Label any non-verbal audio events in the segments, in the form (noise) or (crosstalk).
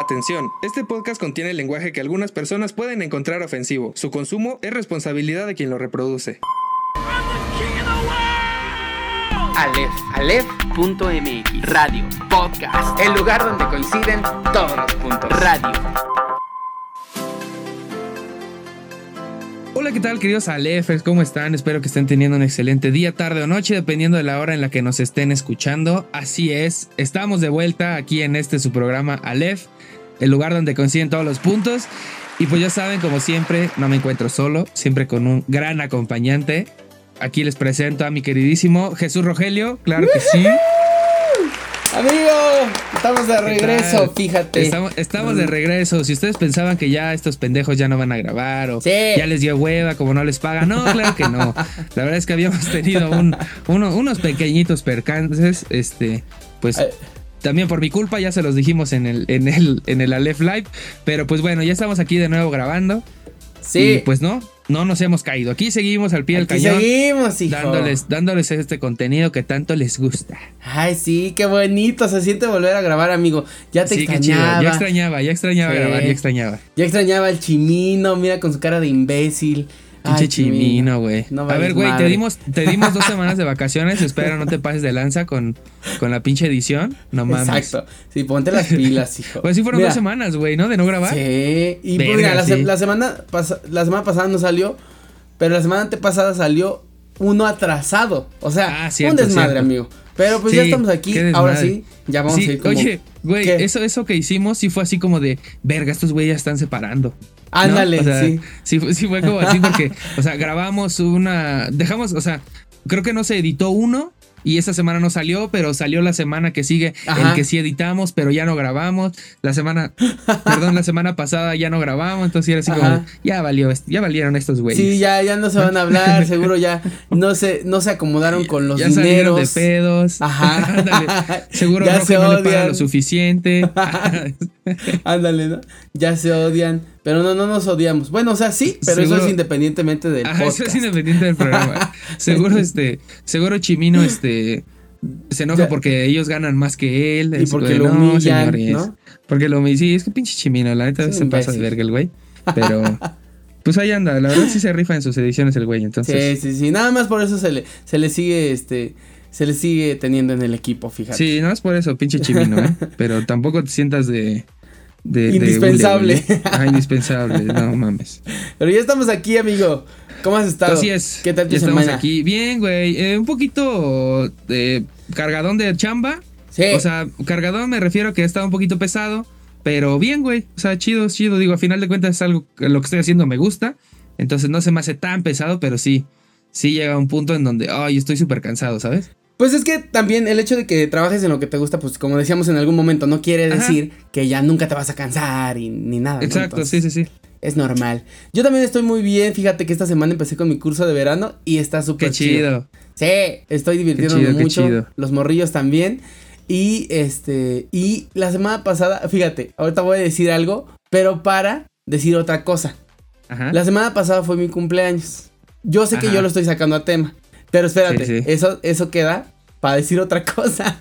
Atención, este podcast contiene lenguaje que algunas personas pueden encontrar ofensivo. Su consumo es responsabilidad de quien lo reproduce. Aleph, Aleph.mx, radio, podcast, el lugar donde coinciden todos los puntos. Radio. Hola, ¿qué tal queridos Alefers? ¿Cómo están? Espero que estén teniendo un excelente día, tarde o noche, dependiendo de la hora en la que nos estén escuchando. Así es, estamos de vuelta aquí en este su programa Alef, el lugar donde coinciden todos los puntos. Y pues ya saben, como siempre, no me encuentro solo, siempre con un gran acompañante. Aquí les presento a mi queridísimo Jesús Rogelio, claro que sí. Amigo, estamos de regreso, fíjate. Estamos, de regreso. Si ustedes pensaban que ya estos pendejos ya no van a grabar o ya les dio hueva como no les pagan, no, claro que no. La verdad es que habíamos tenido unos pequeñitos percances, este, pues también por mi culpa, ya se los dijimos en el, en el, en el Aleph Live. Pero pues bueno, ya estamos aquí de nuevo grabando. Sí. Y pues no, no nos hemos caído. Aquí seguimos al pie del cañón. Seguimos, hijo. Dándoles, dándoles este contenido que tanto les gusta. Ay, sí, qué bonito. Se siente volver a grabar, amigo. Ya te extrañaba. Ya extrañaba, ya extrañaba grabar, ya extrañaba. Ya extrañaba el chimino, mira con su cara de imbécil. Pinche chimino, güey. a ver, güey, te dimos, te dimos dos (laughs) semanas de vacaciones. Espero no te pases de lanza con, con la pinche edición. No mames. Exacto. Sí, ponte las pilas, hijo. (laughs) Pues sí fueron dos semanas, güey, ¿no? De no grabar. Sí. Y pues mira, la, semana la semana pasada no salió, pero la semana antepasada salió uno atrasado. O sea, ah, un desmadre, amigo. Pero pues ya estamos aquí, ahora sí, ya vamos a ir como, Oye, güey, eso, eso que hicimos sí fue así como de, verga, estos güeyes ya están separando. Ándale, sí. sí. Sí fue como así porque, o sea, grabamos una, dejamos, o sea, creo que no se editó uno y esa semana no salió, pero salió la semana que sigue el que sí editamos, pero ya no grabamos. La semana, perdón, la semana pasada ya no grabamos, entonces era así como, ya valió, ya valieron estos güeyes. Sí, ya, ya no se van a hablar, seguro ya no se, no se acomodaron (laughs) con los ya dineros. de pedos. Ajá. (laughs) seguro (laughs) ya se no le lo suficiente. Ándale, ¿no? Ya se odian. Pero no, no nos odiamos. Bueno, o sea, sí, pero eso es independientemente del Ajá, Eso es independiente del programa. (laughs) seguro, este, seguro Chimino, este, se enoja porque ellos ganan más que él. Y porque lo humillan, ¿no? Porque lo humillan. Sí, es que pinche Chimino, la neta se pasa de verga el güey. (laughs) Pero... Pues ahí anda, la verdad sí se rifa en sus ediciones el güey, entonces. Sí, sí, sí, nada más por eso se le, se le sigue, este, se le sigue teniendo en el equipo, fíjate. Sí, nada más por eso, pinche chimino, ¿eh? (laughs) Pero tampoco te sientas de, indispensable. ah, indispensable, no mames. (laughs) Pero ya estamos aquí, amigo. ¿Cómo has estado? Así es. ¿Qué tal tu ya estamos aquí. Bien, güey. Eh, un poquito cargadón de chamba. Sí. O sea, cargadón me refiero a que estado un poquito pesado. Pero bien, güey. O sea, chido, chido. Digo, a final de cuentas es algo que lo que estoy haciendo me gusta. Entonces no se me hace tan pesado, pero sí. Sí llega a un punto en donde, ay, estoy súper cansado, ¿sabes? Pues es que también el hecho de que trabajes en lo que te gusta, pues como decíamos en algún momento, no quiere decir que ya nunca te vas a cansar y, ni nada. Exacto, sí, sí, sí. Es normal. Yo también estoy muy bien. Fíjate que esta semana empecé con mi curso de verano y está súper chido. Sí, estoy divirtiéndome mucho. Los morrillos también. Y este, y la semana pasada, fíjate, ahorita voy a decir algo, pero para decir otra cosa. Ajá. La semana pasada fue mi cumpleaños. Yo sé que yo lo estoy sacando a tema. Pero espérate, Eso, eso queda para decir otra (laughs) cosa.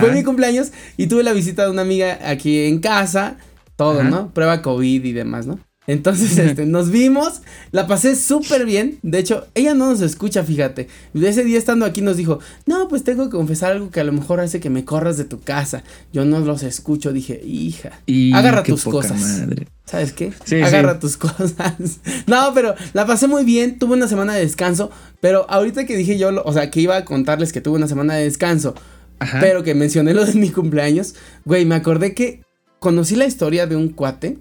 Fue mi cumpleaños y tuve la visita de una amiga aquí en casa, todo, ¿no? Prueba COVID y demás, ¿no? Entonces, este, nos vimos, la pasé súper bien. De hecho, ella no nos escucha, fíjate. Ese día estando aquí nos dijo, no, pues tengo que confesar algo que a lo mejor hace que me corras de tu casa. Yo no los escucho. Dije, hija, agarra tus cosas. ¿Sabes qué? agarra tus cosas. no, pero la pasé muy bien. Tuve una semana de descanso. Pero ahorita que dije yo, o sea, que iba a contarles que tuve una semana de descanso. Pero que mencioné lo de mi cumpleaños. Güey, me acordé que conocí la historia de un cuate.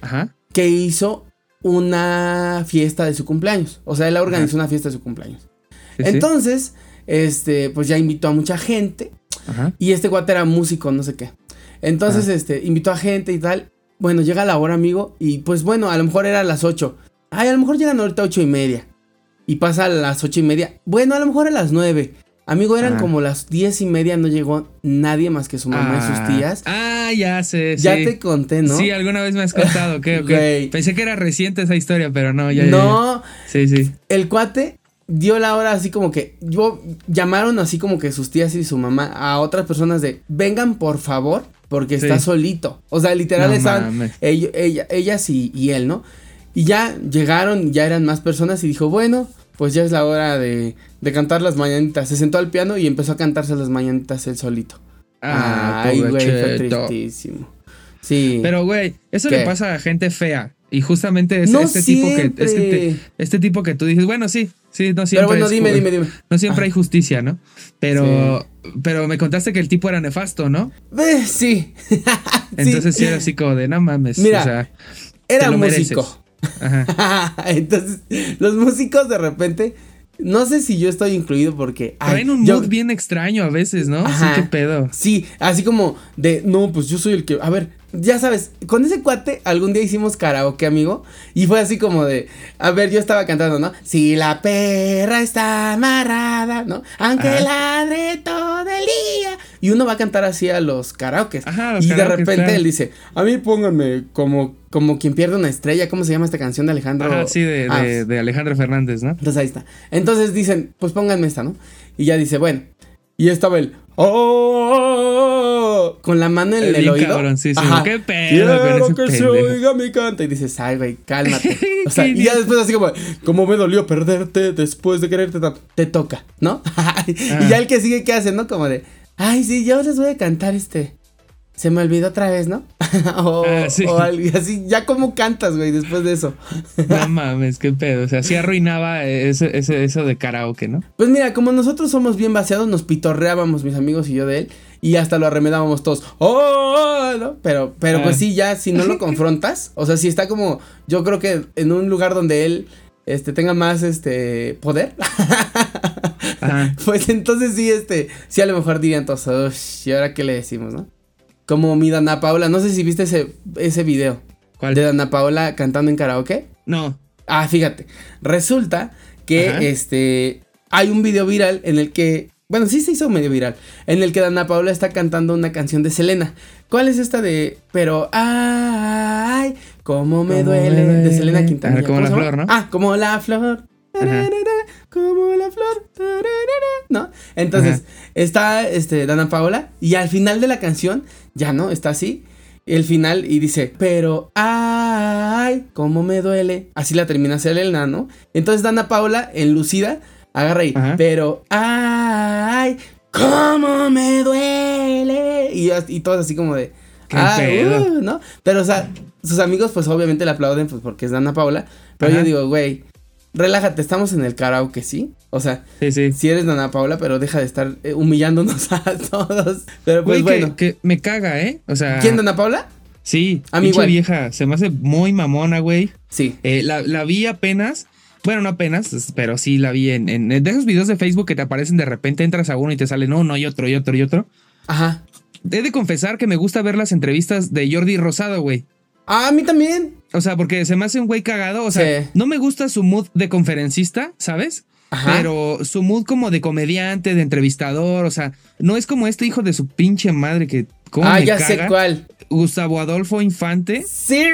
Ajá que hizo una fiesta de su cumpleaños. O sea, él organizó una fiesta de su cumpleaños. Entonces, este, pues ya invitó a mucha gente. Y este cuate era músico, no sé qué. Entonces, este, invitó a gente y tal. Bueno, llega la hora, amigo. Y pues bueno, a lo mejor era a las 8. Ay, a lo mejor llegan ahorita a ocho y media. Y pasa a las ocho y media. Bueno, a lo mejor a las 9. Amigo, eran como las diez y media, no llegó nadie más que su mamá y sus ah. tías. Ah, ya sé. Ya te conté, ¿no? Sí, alguna vez me has contado, ¿qué? Okay. Pensé que era reciente esa historia, pero no, ya. No. Sí, sí. El cuate dio la hora así como que. Yo, llamaron así como que sus tías y su mamá a otras personas de vengan por favor porque está solito. O sea, literal estaban ella, ella, ellas y, y, él, ¿no? Y ya llegaron, ya eran más personas y dijo, bueno, pues ya es la hora de, de cantar las mañanitas. Se sentó al piano y empezó a cantarse las mañanitas él solito. Ah, Ay, güey, fue tristísimo. Sí. Pero, güey, eso le pasa a gente fea. Y justamente es este tipo que este, este, tipo que tú dices, bueno, sí, sí, no siempre. Pero bueno, dime, dime, dime. No siempre hay justicia, ¿no? Pero, pero me contaste que el tipo era nefasto, ¿no? Eh, sí. (laughs) Entonces sí. era así como de no mames. Mira, o sea, era músico. Ajá. (laughs) Entonces, los músicos de repente no sé si yo estoy incluido porque. Traen un mood bien extraño a veces, ¿no? sí, qué pedo. Sí, así como de, no, pues yo soy el que. A ver, ya sabes, con ese cuate algún día hicimos karaoke, amigo. Y fue así como de, a ver, yo estaba cantando, ¿no? Si la perra está amarrada, ¿no? Aunque ladre todo el día. Y uno va a cantar así a los karaokes. Ajá, y de repente él dice, a mí pónganme como, como quien pierde una estrella. ¿Cómo se llama esta canción de Alejandro? Ah, sí, de, de Alejandro Fernández, ¿no? Entonces ahí está. Entonces dicen, pues pónganme esta, ¿no? Y ya dice, bueno. Y estaba el, oh, con la mano en el, el oído. Qué pedo. Quiero que se oiga mi canta. Y dices, ay, güey, cálmate. (laughs) O sea, y ya después así como, como me dolió perderte después de quererte Te toca, ¿no? (laughs) y ya el que sigue, ¿qué hace, no? Como de, ay, sí, ya les voy a cantar este se me olvidó otra vez, ¿no? (laughs) o, ah, o algo así, ya como cantas, güey, después de eso. no (laughs) mames, qué pedo. O sea, sí arruinaba eso, eso, de karaoke, ¿no? Pues mira, como nosotros somos bien vaciados, nos pitorreábamos mis amigos y yo de él. Y hasta lo arremedábamos todos. ¡Oh! ¿no? Pero, pero pues ah. sí, ya si no lo (laughs) confrontas. o sea, si está como. Yo creo que en un lugar donde él este, tenga más este poder. (laughs) pues entonces sí, este, sí a lo mejor dirían todos, ¿y ahora qué le decimos, no? Como mi Dana Paola, no sé si viste ese, ese video. ¿Cuál? De Dana Paola cantando en karaoke. No. Ah, fíjate. Resulta que este hay un video viral en el que bueno, sí se hizo medio viral. En el que Dana Paola está cantando una canción de Selena. ¿Cuál es esta de Pero ay, cómo me, duele, De Selena Quintana. como la flor, ¿no? Ah, como la flor. Como la flor. ¿No? Entonces, está este, Dana Paola. Y al final de la canción ya no, está así. El final y dice, pero ay, cómo me duele. Así la termina Selena, ¿no? Entonces Dana Paula, en Lucida, agarra ahí, pero ay, cómo me duele. Y, y todo así como de, ay, uh", ¿no? Pero, o sea, sus amigos, pues obviamente le aplauden, pues porque es Dana Paula. Pero yo digo, güey, relájate, estamos en el karaoke, ¿sí? O sea, sí, sí. si eres Dana Paula, pero deja de estar eh, humillándonos (laughs) a todos. Pero pues bueno. Que, me caga, ¿eh? O sea. ¿Quién, Dana Paula? Sí, a mí vieja, se me hace muy mamona, güey. Sí. Eh, la, la, vi apenas, bueno, no apenas, pero sí la vi en, en, de esos videos de Facebook que te aparecen de repente, entras a uno y te salen uno y otro y otro y otro. Ajá. He de confesar que me gusta ver las entrevistas de Jordi Rosado, güey. Ah, a mí también. O sea, porque se me hace un güey cagado. O sea, no me gusta su mood de conferencista, ¿sabes? Pero su mood como de comediante, de entrevistador, o sea, no es como este hijo de su pinche madre que. ah, ya sé cuál. Gustavo Adolfo Infante. Sí.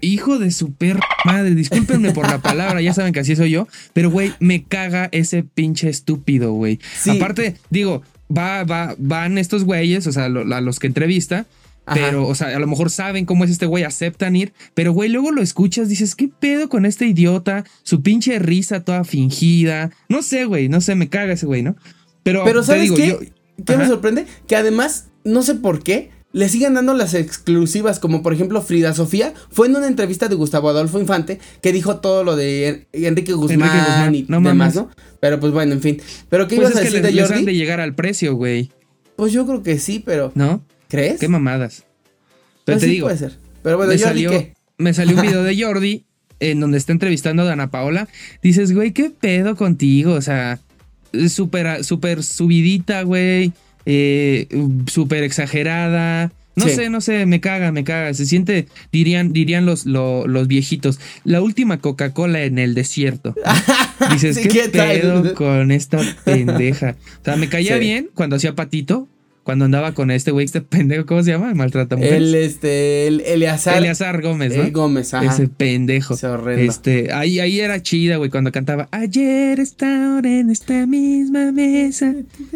Hijo de su perra madre. Discúlpenme por la palabra, ya saben que así soy yo. Pero, güey, me caga ese pinche estúpido, güey. Aparte, digo, va, va, van estos güeyes, o sea, a los que entrevista pero, o sea, a lo mejor saben cómo es este güey, aceptan ir. Pero, güey, luego lo escuchas, dices, ¿qué pedo con este idiota? Su pinche risa toda fingida. No sé, güey, no sé, me caga ese güey, ¿no? Pero, Pero ¿sabes qué? ¿Qué me sorprende? Que además, no sé por qué, le siguen dando las exclusivas, como por ejemplo Frida Sofía, fue en una entrevista de Gustavo Adolfo Infante que dijo todo lo de Enrique Guzmán, y demás, ¿no? Pero pues bueno, en fin. ¿Pero qué pues ibas a decir de Jordi? de llegar al precio, güey. Pues yo creo que sí, pero... ¿No? ¿Crees? Qué mamadas. Pero pues te digo. Puede ser. Pero bueno, me Jordi, salió, ¿qué? Me salió un video de Jordi en donde está entrevistando a Dana Paola. Dices, güey, ¿qué pedo contigo? O sea, súper super subidita, güey. Eh, súper exagerada. No sé, no sé, me caga, me caga. Se siente, dirían, dirían los, los viejitos, la última Coca-Cola en el desierto. (laughs) Dices, ¿qué, pedo con esta pendeja? O sea, me caía bien cuando hacía patito, cuando andaba con este güey, este pendejo, ¿cómo se llama? Maltrata mujeres. El, este, el Eleazar. Eleazar Gómez, ¿no? El Gómez, ajá. Ese pendejo. Ese horrendo. Este, ahí, ahí era chida, güey, cuando cantaba Ayer está ahora en esta misma mesa.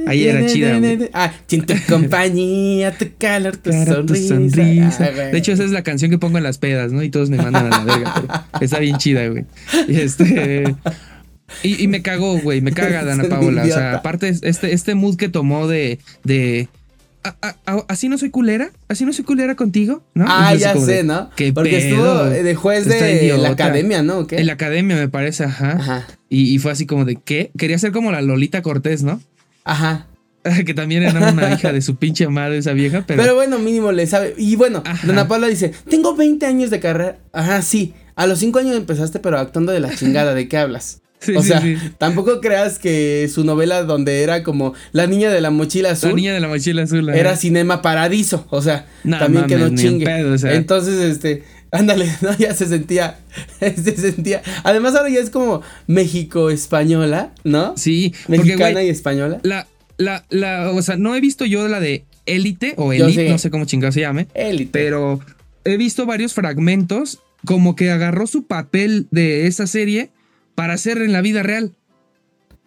Ahí era chida, güey. Ah, sin tu compañía, tu calor, tu sonrisa. de hecho, esa es la canción que pongo en las pedas, ¿no? Y todos me mandan a la verga. está bien chida, güey. Y este... Y, me cagó, güey, me caga Dana (laughs) Paola. O sea, aparte, este, este mood que tomó de, de así no soy culera, así no soy culera contigo, ¿no? Ah, ya sé, ¿no? Porque estuvo de juez de la academia, ¿no? En la academia me parece, ajá. Ajá. Y, fue así como de qué? Quería ser como la Lolita Cortés, ¿no? Ajá. (laughs) que también era una hija de su pinche madre esa vieja, pero... Pero bueno, mínimo le sabe. Y bueno, Dona Paula dice, tengo 20 años de carrera. Ajá, sí. A los 5 años empezaste, pero actuando de la chingada. ¿De qué hablas? (laughs) o sea, tampoco creas que su novela donde era como La niña de la mochila azul. La niña de la mochila azul. Era Cinema Paradiso, o sea, también que no chingue. Entonces, este, ándale, (laughs) ¿no? Ya se sentía, (laughs) se sentía. Además ahora ya es como México española, ¿no? Sí, mexicana y española. La la la o sea, no he visto yo la de Élite o Elite, no sé cómo chingado se llame. Élite. Pero he visto varios fragmentos como que agarró su papel de esa serie para hacer en la vida real.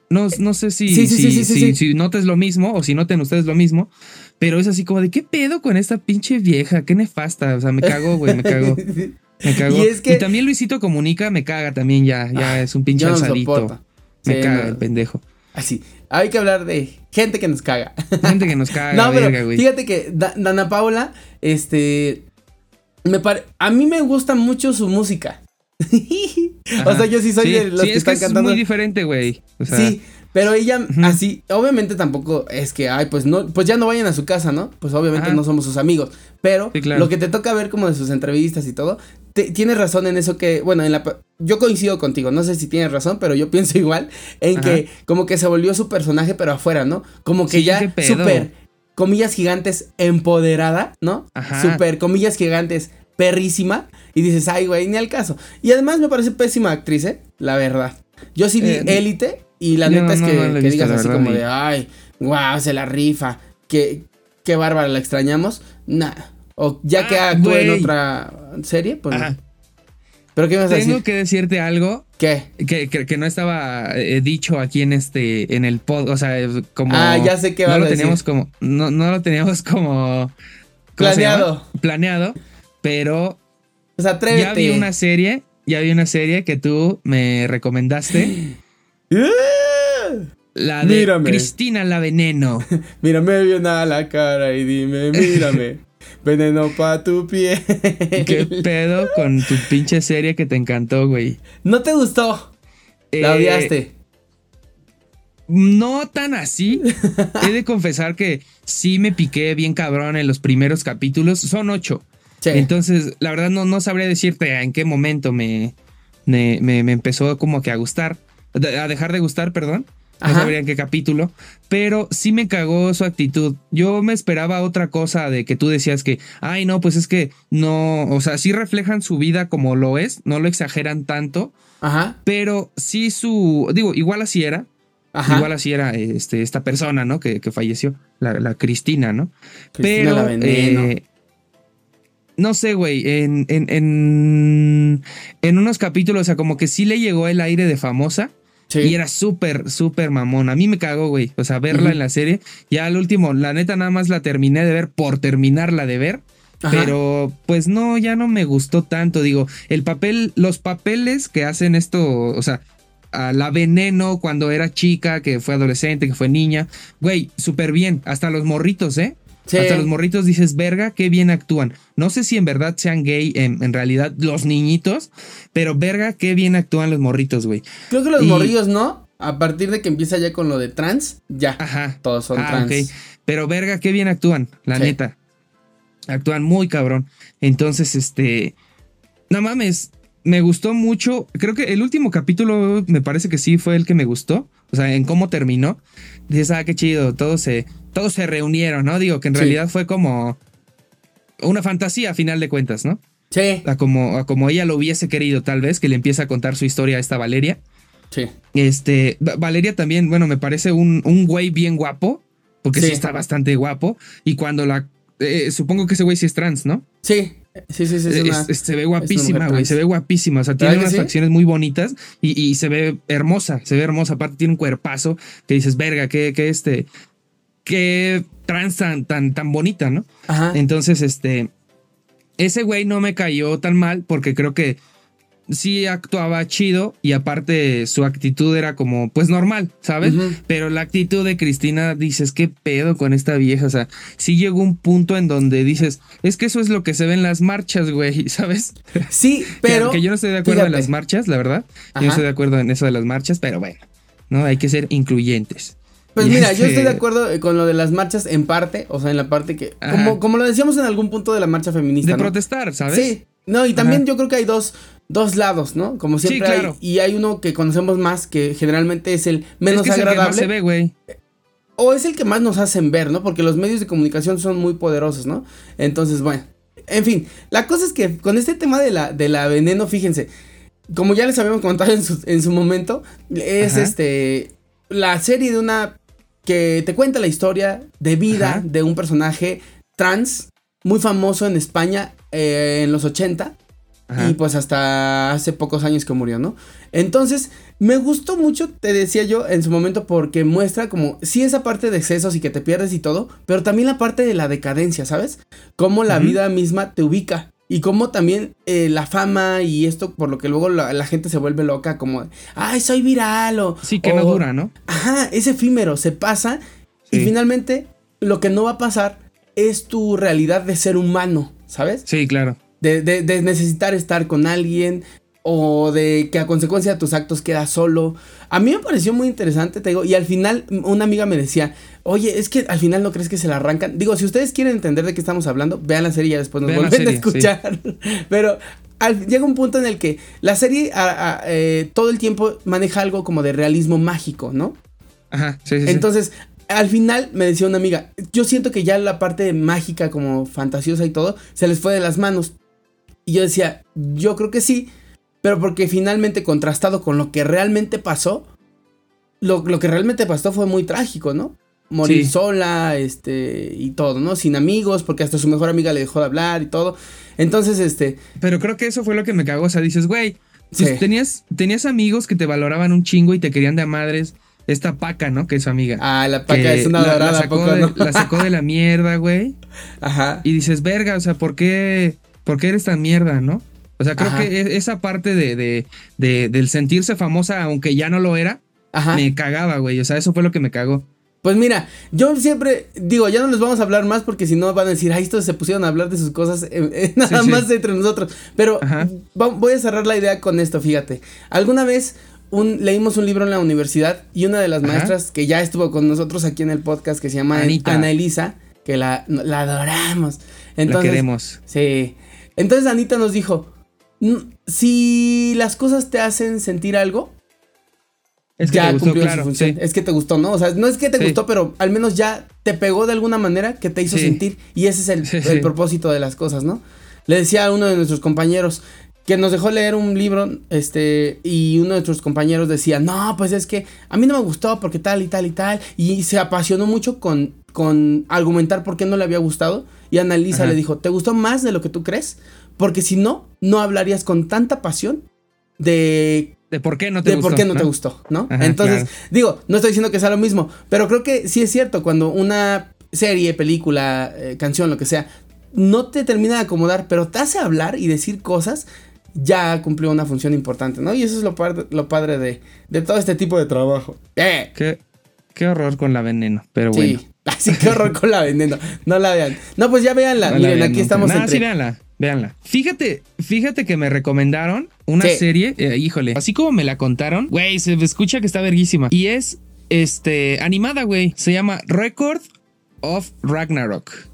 No, no sé si, si, si, notes lo mismo o si noten ustedes lo mismo, pero es así como de qué pedo con esta pinche vieja, qué nefasta. O sea, me cago, güey, me cago. (laughs) Me cago. Y, también Luisito Comunica me caga también ya, ya ah, es un pinche alzadito. me caga el pendejo. Así, hay que hablar de gente que nos caga. Gente que nos (laughs) caga. no, pero fíjate que Dana Paula, este, me a mí me gusta mucho su música. (laughs) o sea, yo sí soy de los que están cantando. Es muy diferente, güey. sí, pero ella así, obviamente tampoco es que, ay, pues no, pues ya no vayan a su casa, ¿no? Pues obviamente no somos sus amigos. Pero lo que te toca ver como de sus entrevistas y todo, tienes razón en eso que, bueno, en la, yo coincido contigo, no sé si tienes razón, pero yo (laughs) pienso igual en que como que se volvió su personaje, pero afuera, ¿no? Como que ya súper, comillas gigantes, empoderada, ¿no? Ajá. Súper, comillas gigantes, perrísima. Y dices, ay, güey, ni al caso. Y además me parece pésima actriz, ¿eh? La verdad. Yo sí vi eh, Élite y la neta es que, digas así como de, ay, wow, se la rifa. Qué, qué bárbara, la extrañamos. Nah. O ya que ah, actuó en otra serie, pues. ¿Pero qué vas a decir? Tengo que decirte algo. ¿Qué? Que, que, no estaba eh, dicho aquí en este, en el pod, o sea, como. Ah, ya sé qué va no lo teníamos como, no, no lo teníamos como. Planeado. Planeado. Pero. Pues atrévete. Ya vi una serie. Ya vi una serie que tú me recomendaste. (gasps) la de Cristina la Veneno. (laughs) mírame bien a la cara y dime, mírame. (laughs) veneno pa' tu piel. (laughs) ¿Qué pedo con tu pinche serie que te encantó, güey? ¿No te gustó? ¿La eh, odiaste? No tan así. He de confesar que sí me piqué bien cabrón en los primeros capítulos. Son ocho. Entonces, la verdad no, no sabría decirte en qué momento me, me, me, empezó como que a gustar, a dejar de gustar, perdón. No sabría en qué capítulo, pero sí me cagó su actitud. Yo me esperaba otra cosa de que tú decías que, ay, no, pues es que no, o sea, sí reflejan su vida como lo es, no lo exageran tanto, Ajá. pero sí su, digo, igual así era, Ajá. Igual así era este, esta persona, ¿no? Que, que falleció, la, la, Cristina, ¿no? Cristina Pero, la no sé, güey, en, en, en, en, unos capítulos, o sea, como que sí le llegó el aire de famosa. Y era súper, súper mamón. A mí me cagó, güey. O sea, verla en la serie. Ya al último, la neta, nada más la terminé de ver por terminarla de ver. Pero pues no, ya no me gustó tanto. Digo, el papel, los papeles que hacen esto, o sea, a la veneno cuando era chica, que fue adolescente, que fue niña. Güey, súper bien. Hasta los morritos, ¿eh? Hasta los morritos dices, verga, qué bien actúan. No sé si en verdad sean gay, en, realidad los niñitos, pero verga, qué bien actúan los morritos, güey. Creo que los morrillos, ¿no? A partir de que empieza ya con lo de trans, ya. Ajá. Todos son ah, trans. Pero verga, qué bien actúan, la neta. Actúan muy cabrón. Entonces, este. No mames, me gustó mucho. Creo que el último capítulo me parece que sí fue el que me gustó. O sea, en cómo terminó. Dices, ah, qué chido. Todos se, todos se reunieron, ¿no? Digo que en realidad fue como una fantasía a final de cuentas, ¿no? Sí. A como, como ella lo hubiese querido, tal vez, que le empieza a contar su historia a esta Valeria. Sí. Este, Valeria también, bueno, me parece un, un güey bien guapo. porque sí, está bastante guapo. Y cuando la. Eh, supongo que ese güey sí es trans, ¿no? Sí. Sí, sí, sí. se ve guapísima, güey. Se ve guapísima. O sea, tiene unas facciones muy bonitas y, se ve hermosa. Se ve hermosa. Aparte, tiene un cuerpazo que dices, verga, que, que este. Qué trans tan, tan, tan bonita, ¿no? Ajá. Entonces, este. Ese güey no me cayó tan mal porque creo que sí actuaba chido y aparte su actitud era como, pues normal, ¿sabes? Pero la actitud de Cristina, dices, ¿qué pedo con esta vieja? O sea, sí llegó un punto en donde dices, es que eso es lo que se ve en las marchas, güey, (laughs) ¿sabes? Sí, pero... Que, yo no estoy de acuerdo en las marchas, la verdad. Yo no estoy de acuerdo en eso de las marchas, pero bueno, ¿no? Hay que ser incluyentes. Pues mira, yo estoy de acuerdo con lo de las marchas en parte, o sea, en la parte que, como, como lo decíamos en algún punto de la marcha feminista. De protestar, ¿sabes? Sí. No, y también yo creo que hay dos, dos lados, ¿no? Como siempre hay. Y hay uno que conocemos más, que generalmente es el menos es agradable. El que se ve, güey. O es el que más nos hacen ver, ¿no? Porque los medios de comunicación son muy poderosos, ¿no? Entonces, bueno. En fin, la cosa es que con este tema de la, de la veneno, fíjense, como ya les habíamos comentado en su, en su momento, es este. La serie de una. Que te cuenta la historia de vida de un personaje trans muy famoso en España eh, en los 80 y pues hasta hace pocos años que murió, ¿no? Entonces, me gustó mucho, te decía yo en su momento, porque muestra como, sí esa parte de excesos y que te pierdes y todo, pero también la parte de la decadencia, ¿sabes? Cómo la vida misma te ubica. Y cómo también eh, la fama y esto, por lo que luego la, gente se vuelve loca, como, ay, soy viral o... Sí, que no dura, ¿no? Ajá, es efímero, se pasa y finalmente lo que no va a pasar es tu realidad de ser humano, ¿sabes? Sí, claro de, necesitar estar con alguien o de que a consecuencia de tus actos quedas solo. A mí me pareció muy interesante, te digo, y al final una amiga me decía, oye, es que al final no crees que se la arrancan. Digo, si ustedes quieren entender de qué estamos hablando, vean la serie y ya después nos vuelven a escuchar. (laughs) Pero llega un punto en el que la serie eh, todo el tiempo maneja algo como de realismo mágico, ¿no? Ajá, sí, sí. Entonces, al final me decía una amiga, yo siento que ya la parte mágica como fantasiosa y todo se les fue de las manos. Y yo decía, yo creo que sí, pero porque finalmente contrastado con lo que realmente pasó, lo, que realmente pasó fue muy trágico, ¿no? Morir sola, este, y todo, ¿no? Sin amigos, porque hasta su mejor amiga le dejó de hablar y todo. Entonces, este... Pero creo que eso fue lo que me cagó, o sea, dices, güey, tenías, tenías amigos que te valoraban un chingo y te querían de madres. Esta paca, ¿no? Que es su amiga. Ah, la paca es una dorada, la, sacó, de, la sacó de la mierda, güey. Ajá. Y dices, verga, o sea, ¿por qué? ¿por qué eres tan mierda, no? O sea, creo que e-, esa parte de, de, del sentirse famosa, aunque ya no lo era, me cagaba, güey. O sea, eso fue lo que me cagó. Pues mira, yo siempre digo, ya no les vamos a hablar más porque si no van a decir, ay, estos se pusieron a hablar de sus cosas eh, eh, (laughs) nada más entre nosotros. Pero voy a cerrar la idea con esto, fíjate. Alguna vez un, leímos un libro en la universidad y una de las maestras que ya estuvo con nosotros aquí en el podcast que se llama Ana Elisa, que la, la adoramos. Entonces, la queremos. Sí. Entonces Anita nos dijo, si las cosas te hacen sentir algo, es que ya te gustó, claro, su función. Es que te gustó, ¿no? O sea, no es que te gustó, pero al menos ya te pegó de alguna manera que te hizo sentir. Y ese es el, propósito de las cosas, ¿no? Le decía a uno de nuestros compañeros que nos dejó leer un libro, este, y uno de nuestros compañeros decía, no, pues es que a mí no me gustó porque tal y tal y tal. Y se apasionó mucho con, con argumentar por qué no le había gustado. Y Annalisa le dijo, ¿te gustó más de lo que tú crees? Porque si no, no hablarías con tanta pasión de... De por qué no te de gustó. por qué no, te gustó, ¿no? Entonces, digo, no estoy diciendo que sea lo mismo, pero creo que sí es cierto, cuando una serie, película, eh, canción, lo que sea, no te termina de acomodar, pero te hace hablar y decir cosas, ya cumplió una función importante, ¿no? Y eso es lo, lo padre de, de todo este tipo de trabajo. ¡Eh! Qué, qué horror con la veneno, pero bueno. (laughs) Así que horror con la veneno. No la vean. No, pues ya véanla. Miren, aquí estamos. No, sí, véanla. Fíjate, fíjate que me recomendaron una serie, eh, híjole, así como me la contaron, güey, se escucha que está verguísima. Y es, este, animada, güey. Se llama Record of Ragnarok.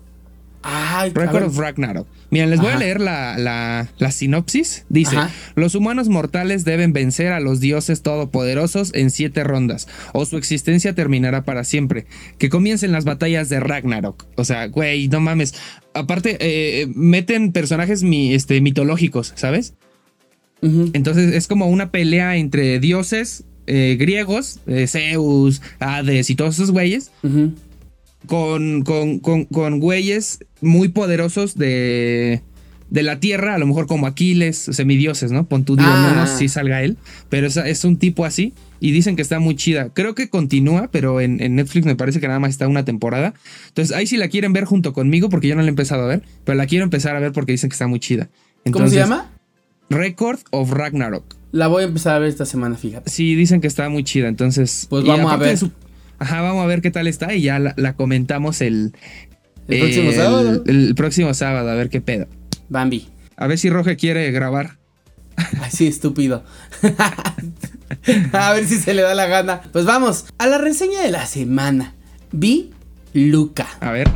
Ay, Record of Ragnarok. Miren, les voy a leer la, sinopsis. Dice, los humanos mortales deben vencer a los dioses todopoderosos en siete rondas, o su existencia terminará para siempre. Que comiencen las batallas de Ragnarok. O sea, güey, no mames. Aparte, eh, meten personajes este, mitológicos, ¿sabes? Entonces es como una pelea entre dioses eh, griegos, eh, Zeus, Hades y todos esos güeyes. Con, con, con, con güeyes muy poderosos de, de la tierra, a lo mejor como Aquiles, semidioses, ¿no? Pon tu dios, no, sé si salga él, pero es, es, un tipo así y dicen que está muy chida. Creo que continúa, pero en, Netflix me parece que nada más está una temporada. Entonces ahí sí la quieren ver junto conmigo porque yo no la he empezado a ver, pero la quiero empezar a ver porque dicen que está muy chida. ¿Cómo se llama? Record of Ragnarok. La voy a empezar a ver esta semana, fíjate. Sí, dicen que está muy chida, entonces... Pues vamos a ver. Ajá, vamos a ver qué tal está y ya la, comentamos el... El próximo sábado. El, próximo sábado, a ver qué pedo. Bambi. A ver si Roge quiere grabar. Ay, sí, estúpido. (laughs) a ver si se le da la gana. Pues vamos, a la reseña de la semana. Vi Luca. A ver.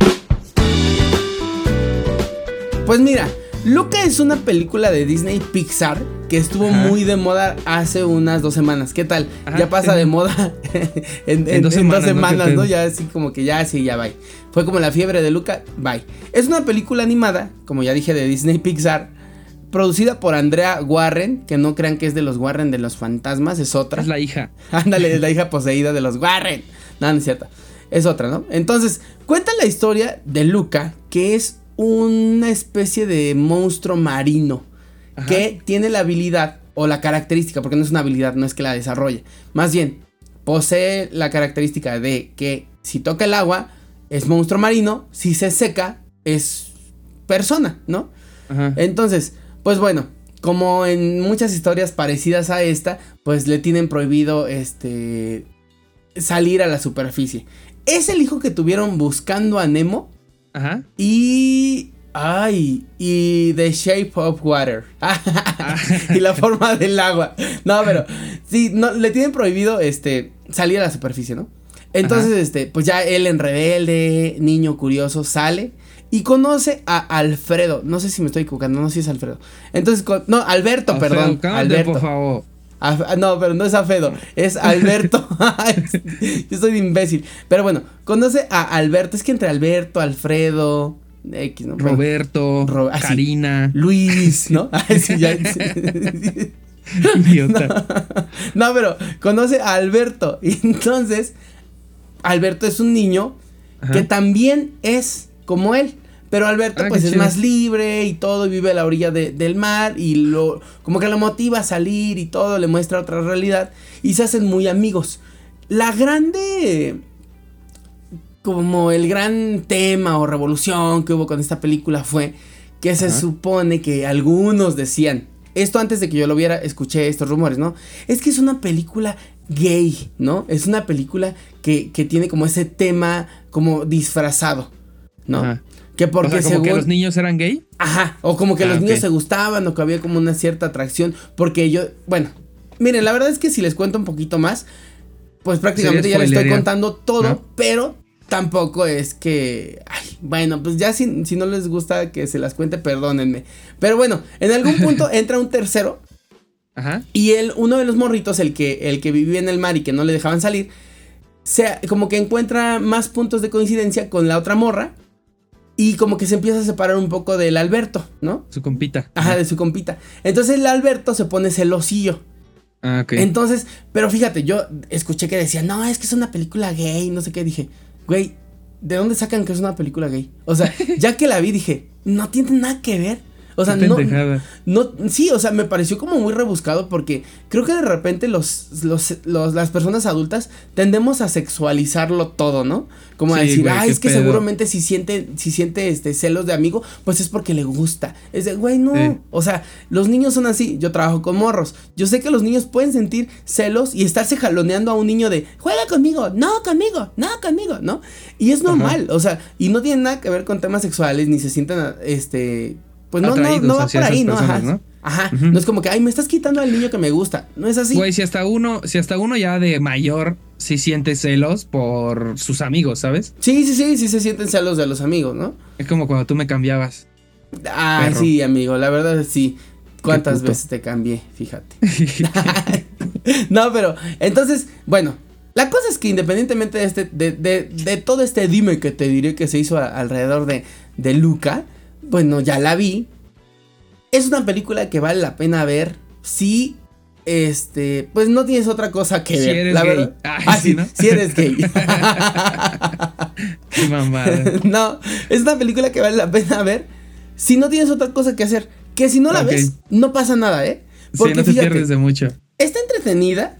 Pues mira, Luca es una película de Disney Pixar que estuvo muy de moda hace unas dos semanas. ¿Qué tal? ya pasa de moda (laughs) en, dos semanas, ¿no? Ya así como que ya, sí, ya, bye. Fue como la fiebre de Luca, bye. Es una película animada, como ya dije, de Disney Pixar, producida por Andrea Warren, que no crean que es de los Warren de los fantasmas, es otra. Es la hija. (laughs) Ándale, es la hija poseída de los Warren. No, no es cierto. Es otra, ¿no? Entonces, cuenta la historia de Luca, que es una especie de monstruo marino que tiene la habilidad o la característica, porque no es una habilidad, no es que la desarrolle, más bien posee la característica de que si toca el agua es monstruo marino, si se seca es persona, ¿no? Entonces, pues bueno, como en muchas historias parecidas a esta, pues le tienen prohibido este salir a la superficie. Es el hijo que tuvieron buscando a Nemo Ajá. Y. Ay, y The Shape of Water. (laughs) y la forma del agua. No, pero sí, no, le tienen prohibido este salir a la superficie, ¿no? Entonces, este, pues ya él en rebelde, niño curioso, sale y conoce a Alfredo. No sé si me estoy equivocando, no sé si es Alfredo. Entonces, no, Alberto, perdón. Alberto. por favor. no, pero no es Alfredo, es Alberto. (laughs) (laughs) Yo soy de imbécil. Pero bueno, conoce a Alberto. Es que entre Alberto, Alfredo, X, ¿no? Roberto, Karina. Luis, (laughs) (laughs) (laughs) ¿no? No, pero conoce a Alberto. Y entonces, Alberto es un niño que también es como él. Pero Alberto ah, pues es más libre y todo, y vive a la orilla del mar y lo como que lo motiva a salir y todo, le muestra otra realidad y se hacen muy amigos. La grande como el gran tema o revolución que hubo con esta película fue que se supone que algunos decían, esto antes de que yo lo viera, escuché estos rumores, ¿no? Es que es una película gay, ¿no? Es una película que, que tiene como ese tema como disfrazado, ¿no? Que porque o sea, como que los niños eran gay. Ajá, o como que ah, los niños se gustaban o que había como una cierta atracción, porque yo, bueno, miren, la verdad es que si les cuento un poquito más, pues prácticamente ya les estoy contando todo, pero tampoco es que, ay, bueno, pues ya si, si no les gusta que se las cuente, perdónenme. Pero bueno, en algún punto (laughs) entra un tercero. Ajá. Y él, uno de los morritos, el que, el que vivía en el mar y que no le dejaban salir, se, como que encuentra más puntos de coincidencia con la otra morra. Y como que se empieza a separar un poco del Alberto, ¿no? Su compita. Ajá, de su compita. Entonces el Alberto se pone celosillo. Ah, ok. Entonces, pero fíjate, yo escuché que decía, no, es que es una película gay, no sé qué. Dije, güey, ¿de dónde sacan que es una película gay? O sea, ya que la vi, dije, no tiene nada que ver. O sea, no, no, sí, o sea, me pareció como muy rebuscado porque creo que de repente los, los, las personas adultas tendemos a sexualizarlo todo, ¿no? Como a decir, ay, es que seguramente si siente, si siente este celos de amigo, pues es porque le gusta. Es de, güey, no. O sea, los niños son así. Yo trabajo con morros. Yo sé que los niños pueden sentir celos y estarse jaloneando a un niño de, juega conmigo, no conmigo, no conmigo, ¿no? Y es normal, o sea, y no tiene nada que ver con temas sexuales, ni se sienten, este pues no, no, no va por ahí, ¿no? Ajá. ¿no? Ajá. No es como que, ay, me estás quitando al niño que me gusta. No es así. Güey, si hasta uno, si hasta uno ya de mayor sí siente celos por sus amigos, ¿sabes? Sí, sí, sí, sí se sienten celos de los amigos, ¿no? Es como cuando tú me cambiabas. Ah, sí, amigo, la verdad sí. ¿Cuántas veces te cambié? Fíjate. (laughs) (laughs) no, pero, entonces, bueno, la cosa es que independientemente de este, de, de, de todo este dime que te diré que se hizo alrededor de, de Luca, bueno, ya la vi. Es una película que vale la pena ver si este, pues no tienes otra cosa que ver, la verdad. Ah, sí, ¿no? si eres gay. (laughs) Qué mamada. (laughs) no, es una película que vale la pena ver si no tienes otra cosa que hacer. Que si no la ves, no pasa nada, ¿eh? Porque sí, no te pierdes de mucho. Está entretenida.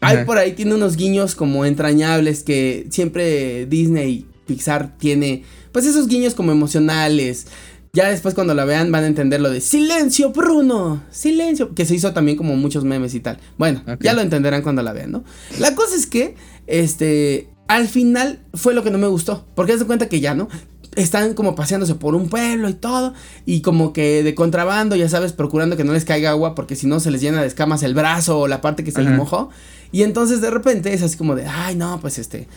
Hay por ahí, tiene unos guiños como entrañables que siempre Disney, Pixar tiene. Pues esos guiños como emocionales. Ya después cuando la vean van a entender lo de silencio, Bruno, silencio, que se hizo también como muchos memes y tal. Bueno, ya lo entenderán cuando la vean, ¿no? La cosa es que, este, al final fue lo que no me gustó, porque se cuenta que ya, ¿no? Están como paseándose por un pueblo y todo, y como que de contrabando, ya sabes, procurando que no les caiga agua, porque si no se les llena de escamas el brazo o la parte que se les mojó. Y entonces de repente es así como de, ay, no, pues este,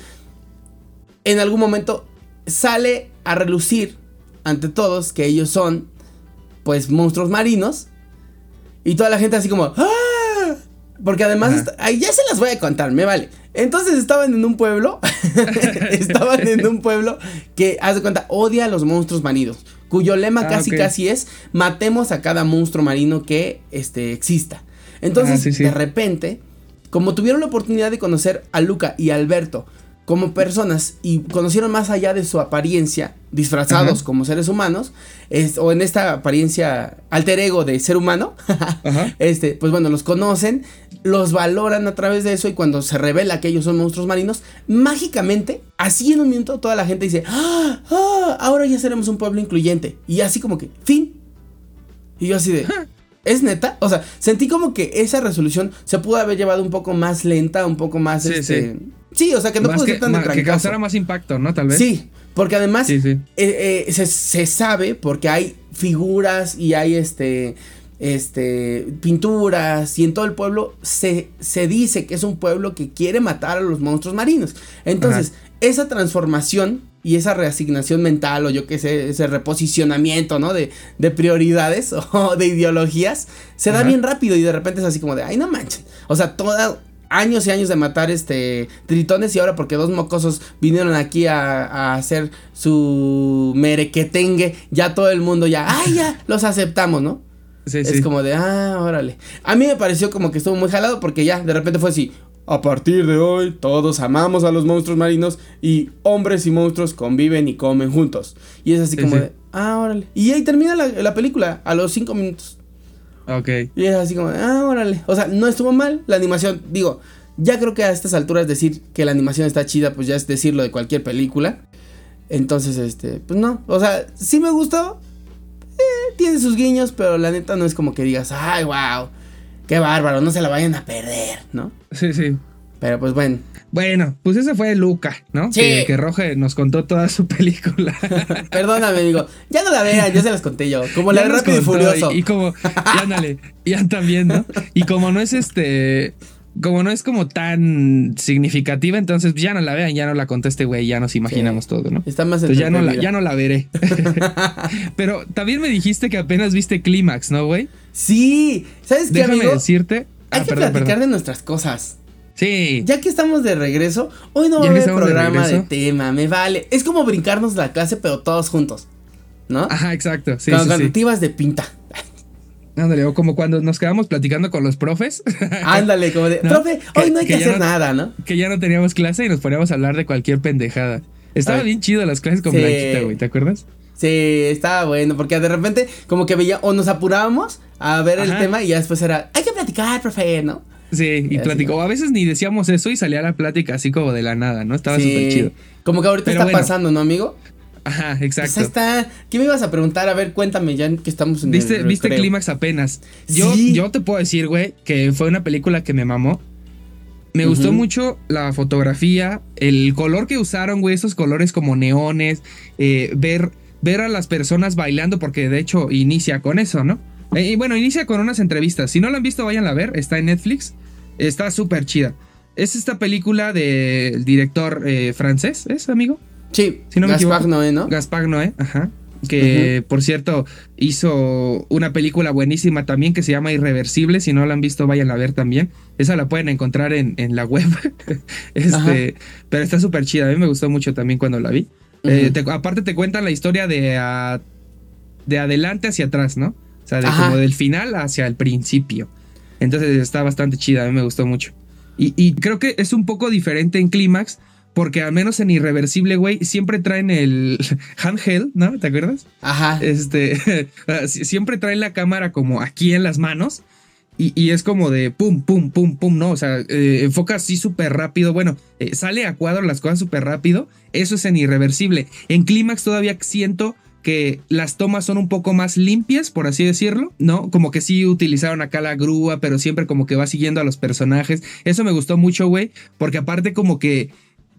en algún momento sale a relucir ante todos que ellos son, pues, monstruos marinos. Y toda la gente así como, ¡Ah! Porque además, ahí ya se las voy a contar, me vale. Entonces estaban en un pueblo, (laughs) estaban en un pueblo que, haz de cuenta, odia a los monstruos marinos, cuyo lema ah, casi casi es, matemos a cada monstruo marino que este, exista. Entonces, de repente, como tuvieron la oportunidad de conocer a Luca y a Alberto, como personas y conocieron más allá de su apariencia, disfrazados como seres humanos, o en esta apariencia alter ego de ser humano, (laughs) este, pues bueno, los conocen, los valoran a través de eso y cuando se revela que ellos son monstruos marinos, mágicamente, así en un minuto toda la gente dice, ¡Ah, ah ahora ya seremos un pueblo incluyente. Y así como que, fin. Y yo así de... ¿Es neta? O sea, sentí como que esa resolución se pudo haber llevado un poco más lenta, un poco más... este, Sí, o sea, que no puede ser tan de Que causara más impacto, ¿no? Tal vez. Sí, porque además eh, eh, se, sabe, porque hay figuras y hay este, este, pinturas y en todo el pueblo se, se dice que es un pueblo que quiere matar a los monstruos marinos. Entonces, esa transformación y esa reasignación mental o yo qué sé, ese reposicionamiento, ¿no? De, de prioridades (laughs) o de ideologías, se da bien rápido y de repente es así como de, ay, no manchen. O sea, toda, años y años de matar este tritones y ahora porque dos mocosos vinieron aquí a, hacer su merequetengue, ya todo el mundo ya, ay ya, los aceptamos, ¿no? Sí, es como de, ah, órale. A mí me pareció como que estuvo muy jalado porque ya, de repente fue así, a partir de hoy todos amamos a los monstruos marinos y hombres y monstruos conviven y comen juntos. Y es así como de, ah, órale. Y ahí termina la, la película a los cinco minutos. Ok. Y es así como, ah, órale. O sea, no estuvo mal la animación. Digo, ya creo que a estas alturas decir que la animación está chida, pues ya es decirlo de cualquier película. Entonces, este, pues no. O sea, sí me gustó. Eh, tiene sus guiños, pero la neta no es como que digas, ay, wow, qué bárbaro, no se la vayan a perder, ¿no? Sí, sí. Pero pues bueno. Bueno, pues ese fue Luca, ¿no? Sí. Que, que Roge nos contó toda su (laughs) película. (laughs) Perdóname, amigo. Ya no la vean, ya se las conté yo. Como la de Rápido y Furioso. Y, como, y ándale, ya también, ¿no? Y como no es este. Como no es como tan significativa, entonces ya no la vean, ya no la conté este güey, ya nos imaginamos todo, ¿no? Está más entonces ya no, la, ya no la veré. (laughs) Pero también me dijiste que apenas viste Clímax, ¿no, güey? Sí. ¿Sabes qué, Déjame decirte. Hay ah, que platicar de nuestras cosas. Sí. Ya que estamos de regreso, hoy no va a haber programa de, tema, me vale. Es como brincarnos la clase, pero todos juntos. ¿No? Ajá, exacto. Sí, cuando, sí, de pinta. Ándale, o como cuando nos quedamos platicando con los profes. (laughs) Ándale, como de, profe, hoy no hay que, hacer nada, ¿no? Que ya no teníamos clase y nos poníamos a hablar de cualquier pendejada. Estaba bien chido las clases con Blanquita, güey, ¿te acuerdas? Sí, estaba bueno, porque de repente como que veía, o nos apurábamos a ver el tema y ya después era, hay que platicar, profe, ¿no? Sí, y platicó. A veces ni decíamos eso y salía la plática así como de la nada, ¿no? Estaba súper chido. Como que ahorita está pasando, ¿no, amigo? Ajá, exacto. Pues está. ¿Qué me ibas a preguntar? A ver, cuéntame ya que estamos en ¿Viste, ¿Viste Clímax apenas? Yo, yo te puedo decir, güey, que fue una película que me mamó. Me gustó mucho la fotografía, el color que usaron, güey, esos colores como neones, eh, ver, ver a las personas bailando, porque de hecho inicia con eso, ¿no? Eh, y bueno, inicia con unas entrevistas. Si no la han visto, vayan a ver. Está en Netflix. Está súper chida. Es esta película del director eh, francés, ¿es, amigo? Sí, si no Gaspar Noé, ¿no? Gaspar Noé, ajá. Que por cierto hizo una película buenísima también que se llama Irreversible. Si no la han visto, vayan a ver también. Esa la pueden encontrar en, la web. (laughs) este, pero está súper chida. A mí me gustó mucho también cuando la vi. Eh, aparte, te cuentan la historia de, de adelante hacia atrás, ¿no? O sea, de como del final hacia el principio. Entonces está bastante chida, a mí me gustó mucho. Y, creo que es un poco diferente en Clímax, porque al menos en Irreversible, güey, siempre traen el (laughs) handheld, ¿no? ¿Te acuerdas? Ajá. Este, (laughs) siempre traen la cámara como aquí en las manos. Y, es como de pum, pum, pum, pum, ¿no? O sea, eh, enfoca así súper rápido. Bueno, eh, sale a cuadro las cosas súper rápido. Eso es en irreversible. En Clímax todavía siento que las tomas son un poco más limpias, por así decirlo, ¿no? Como que sí utilizaron acá la grúa, pero siempre como que va siguiendo a los personajes. Eso me gustó mucho, güey, porque aparte como que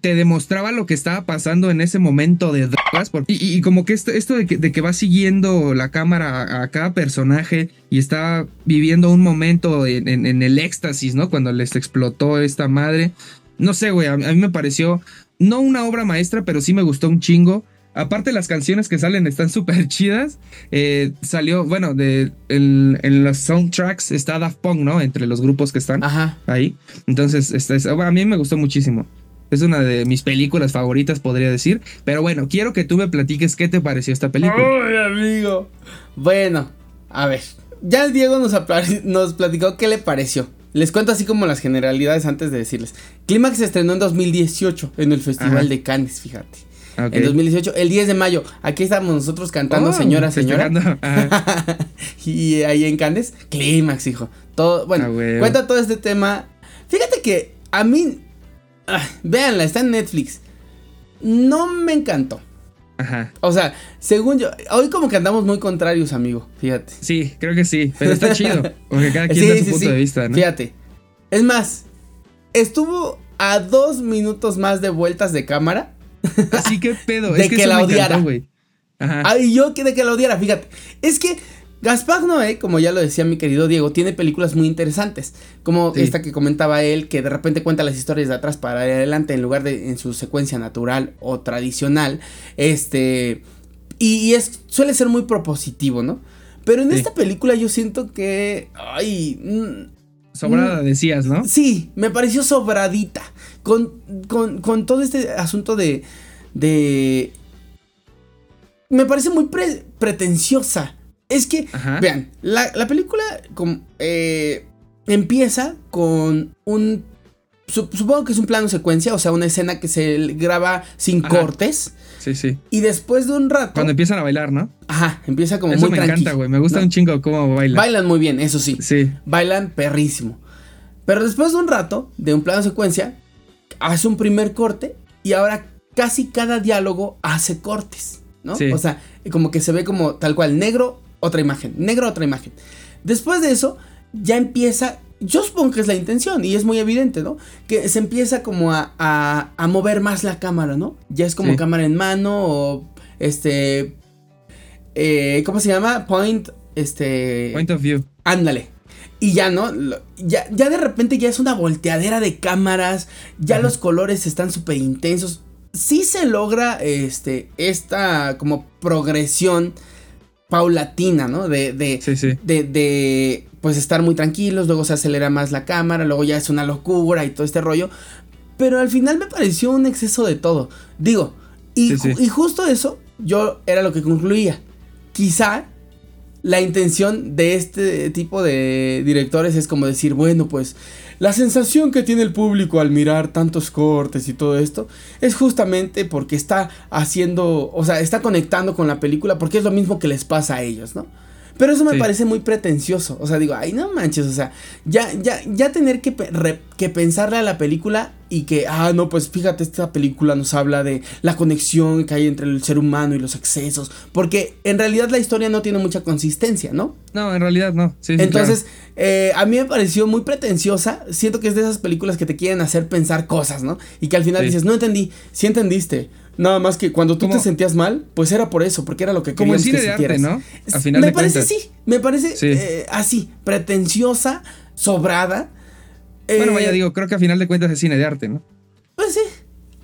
te demostraba lo que estaba pasando en ese momento de drogas. y, como que esto, esto de, que, va siguiendo la cámara a, cada personaje y está viviendo un momento en, el éxtasis, ¿no? Cuando les explotó esta madre. No sé, güey, a, mí me pareció no una obra maestra, pero sí me gustó un chingo. Aparte las canciones que salen están (laughs) súper chidas. Eh, salió, bueno, de, en los soundtracks está Daft Punk, ¿no? Entre los grupos que están ahí. Entonces, a mí me gustó muchísimo. Es una de mis películas favoritas, podría decir. Pero bueno, quiero que tú me platiques qué te pareció esta película. ¡Ay, amigo! Bueno, a ver. Ya Diego nos, (laughs) nos platicó qué le pareció. Les cuento así como las generalidades antes de decirles. Clímax se estrenó en 2018 en el Festival de Cannes, fíjate. En 2018, el 10 de mayo. Aquí estamos nosotros cantando, oh, señora, señora. (laughs) y ahí en Cannes, Clímax, hijo. Todo, bueno, ah, cuenta todo este tema. Fíjate que a mí, ah, véanla, está en Netflix. No me encantó. Ajá. O sea, según yo, hoy como que andamos muy contrarios, amigo, fíjate. Sí, creo que sí, pero está chido, porque cada (laughs) quien da su punto de vista, ¿no? Fíjate. Es más, estuvo a dos minutos más de vueltas de cámara Así que pedo. de que, la odiara. güey. Ajá. yo que de que la odiara, fíjate. Es que Gaspar Noé, como ya lo decía mi querido Diego, tiene películas muy interesantes. Como esta que comentaba él, que de repente cuenta las historias de atrás para adelante en lugar de en su secuencia natural o tradicional. Este. Y, es, suele ser muy propositivo, ¿no? Pero en esta película yo siento que. Ay. Sobrada, mm, decías, ¿no? Sí, me pareció sobradita. Con, con, todo este asunto de. de. Me parece muy pretenciosa. Es que, vean, la, película eh, empieza con un. Supongo que es un plano secuencia, o sea, una escena que se graba sin cortes. Sí, sí. Y después de un rato. Cuando empiezan a bailar, ¿no? Ajá, empieza como eso me encanta, güey. Me gusta un chingo cómo bailan. Bailan muy bien, eso sí. Sí. Bailan perrísimo. Pero después de un rato, de un plano secuencia, hace un primer corte y ahora casi cada diálogo hace cortes, ¿no? O sea, como que se ve como tal cual, negro, otra imagen, negro, otra imagen. Después de eso, ya empieza, yo supongo que es la intención y es muy evidente, ¿no? Que se empieza como a, a, mover más la cámara, ¿no? Ya es como cámara en mano o este... Eh, ¿Cómo se llama? Point, este... Point of view. Ándale, y ya, ¿no? Ya, ya de repente ya es una volteadera de cámaras, ya los colores están súper intensos. Sí se logra este, esta como progresión paulatina, ¿no? De, de, de, de, pues estar muy tranquilos, luego se acelera más la cámara, luego ya es una locura y todo este rollo. Pero al final me pareció un exceso de todo. Digo, y, y justo eso yo era lo que concluía. Quizá la intención de este tipo de directores es como decir, bueno, pues la sensación que tiene el público al mirar tantos cortes y todo esto es justamente porque está haciendo, o sea, está conectando con la película porque es lo mismo que les pasa a ellos, ¿no? Pero eso me parece muy pretencioso. O sea, digo, ay, no manches. O sea, ya, ya, ya tener que, que pensarle a la película y que, ah, no, pues fíjate, esta película nos habla de la conexión que hay entre el ser humano y los excesos. Porque en realidad la historia no tiene mucha consistencia, ¿no? No, en realidad no. Entonces, eh, a mí me pareció muy pretenciosa. Siento que es de esas películas que te quieren hacer pensar cosas, ¿no? Y que al final dices, no entendí, sí entendiste Nada más que cuando tú te sentías mal, pues era por eso, porque era lo que Como el cine de arte, ¿no? Al final me parece sí, me parece eh, así, pretenciosa, sobrada. bueno, vaya, eh, digo, creo que a final de cuentas es cine de arte, ¿no? Pues sí.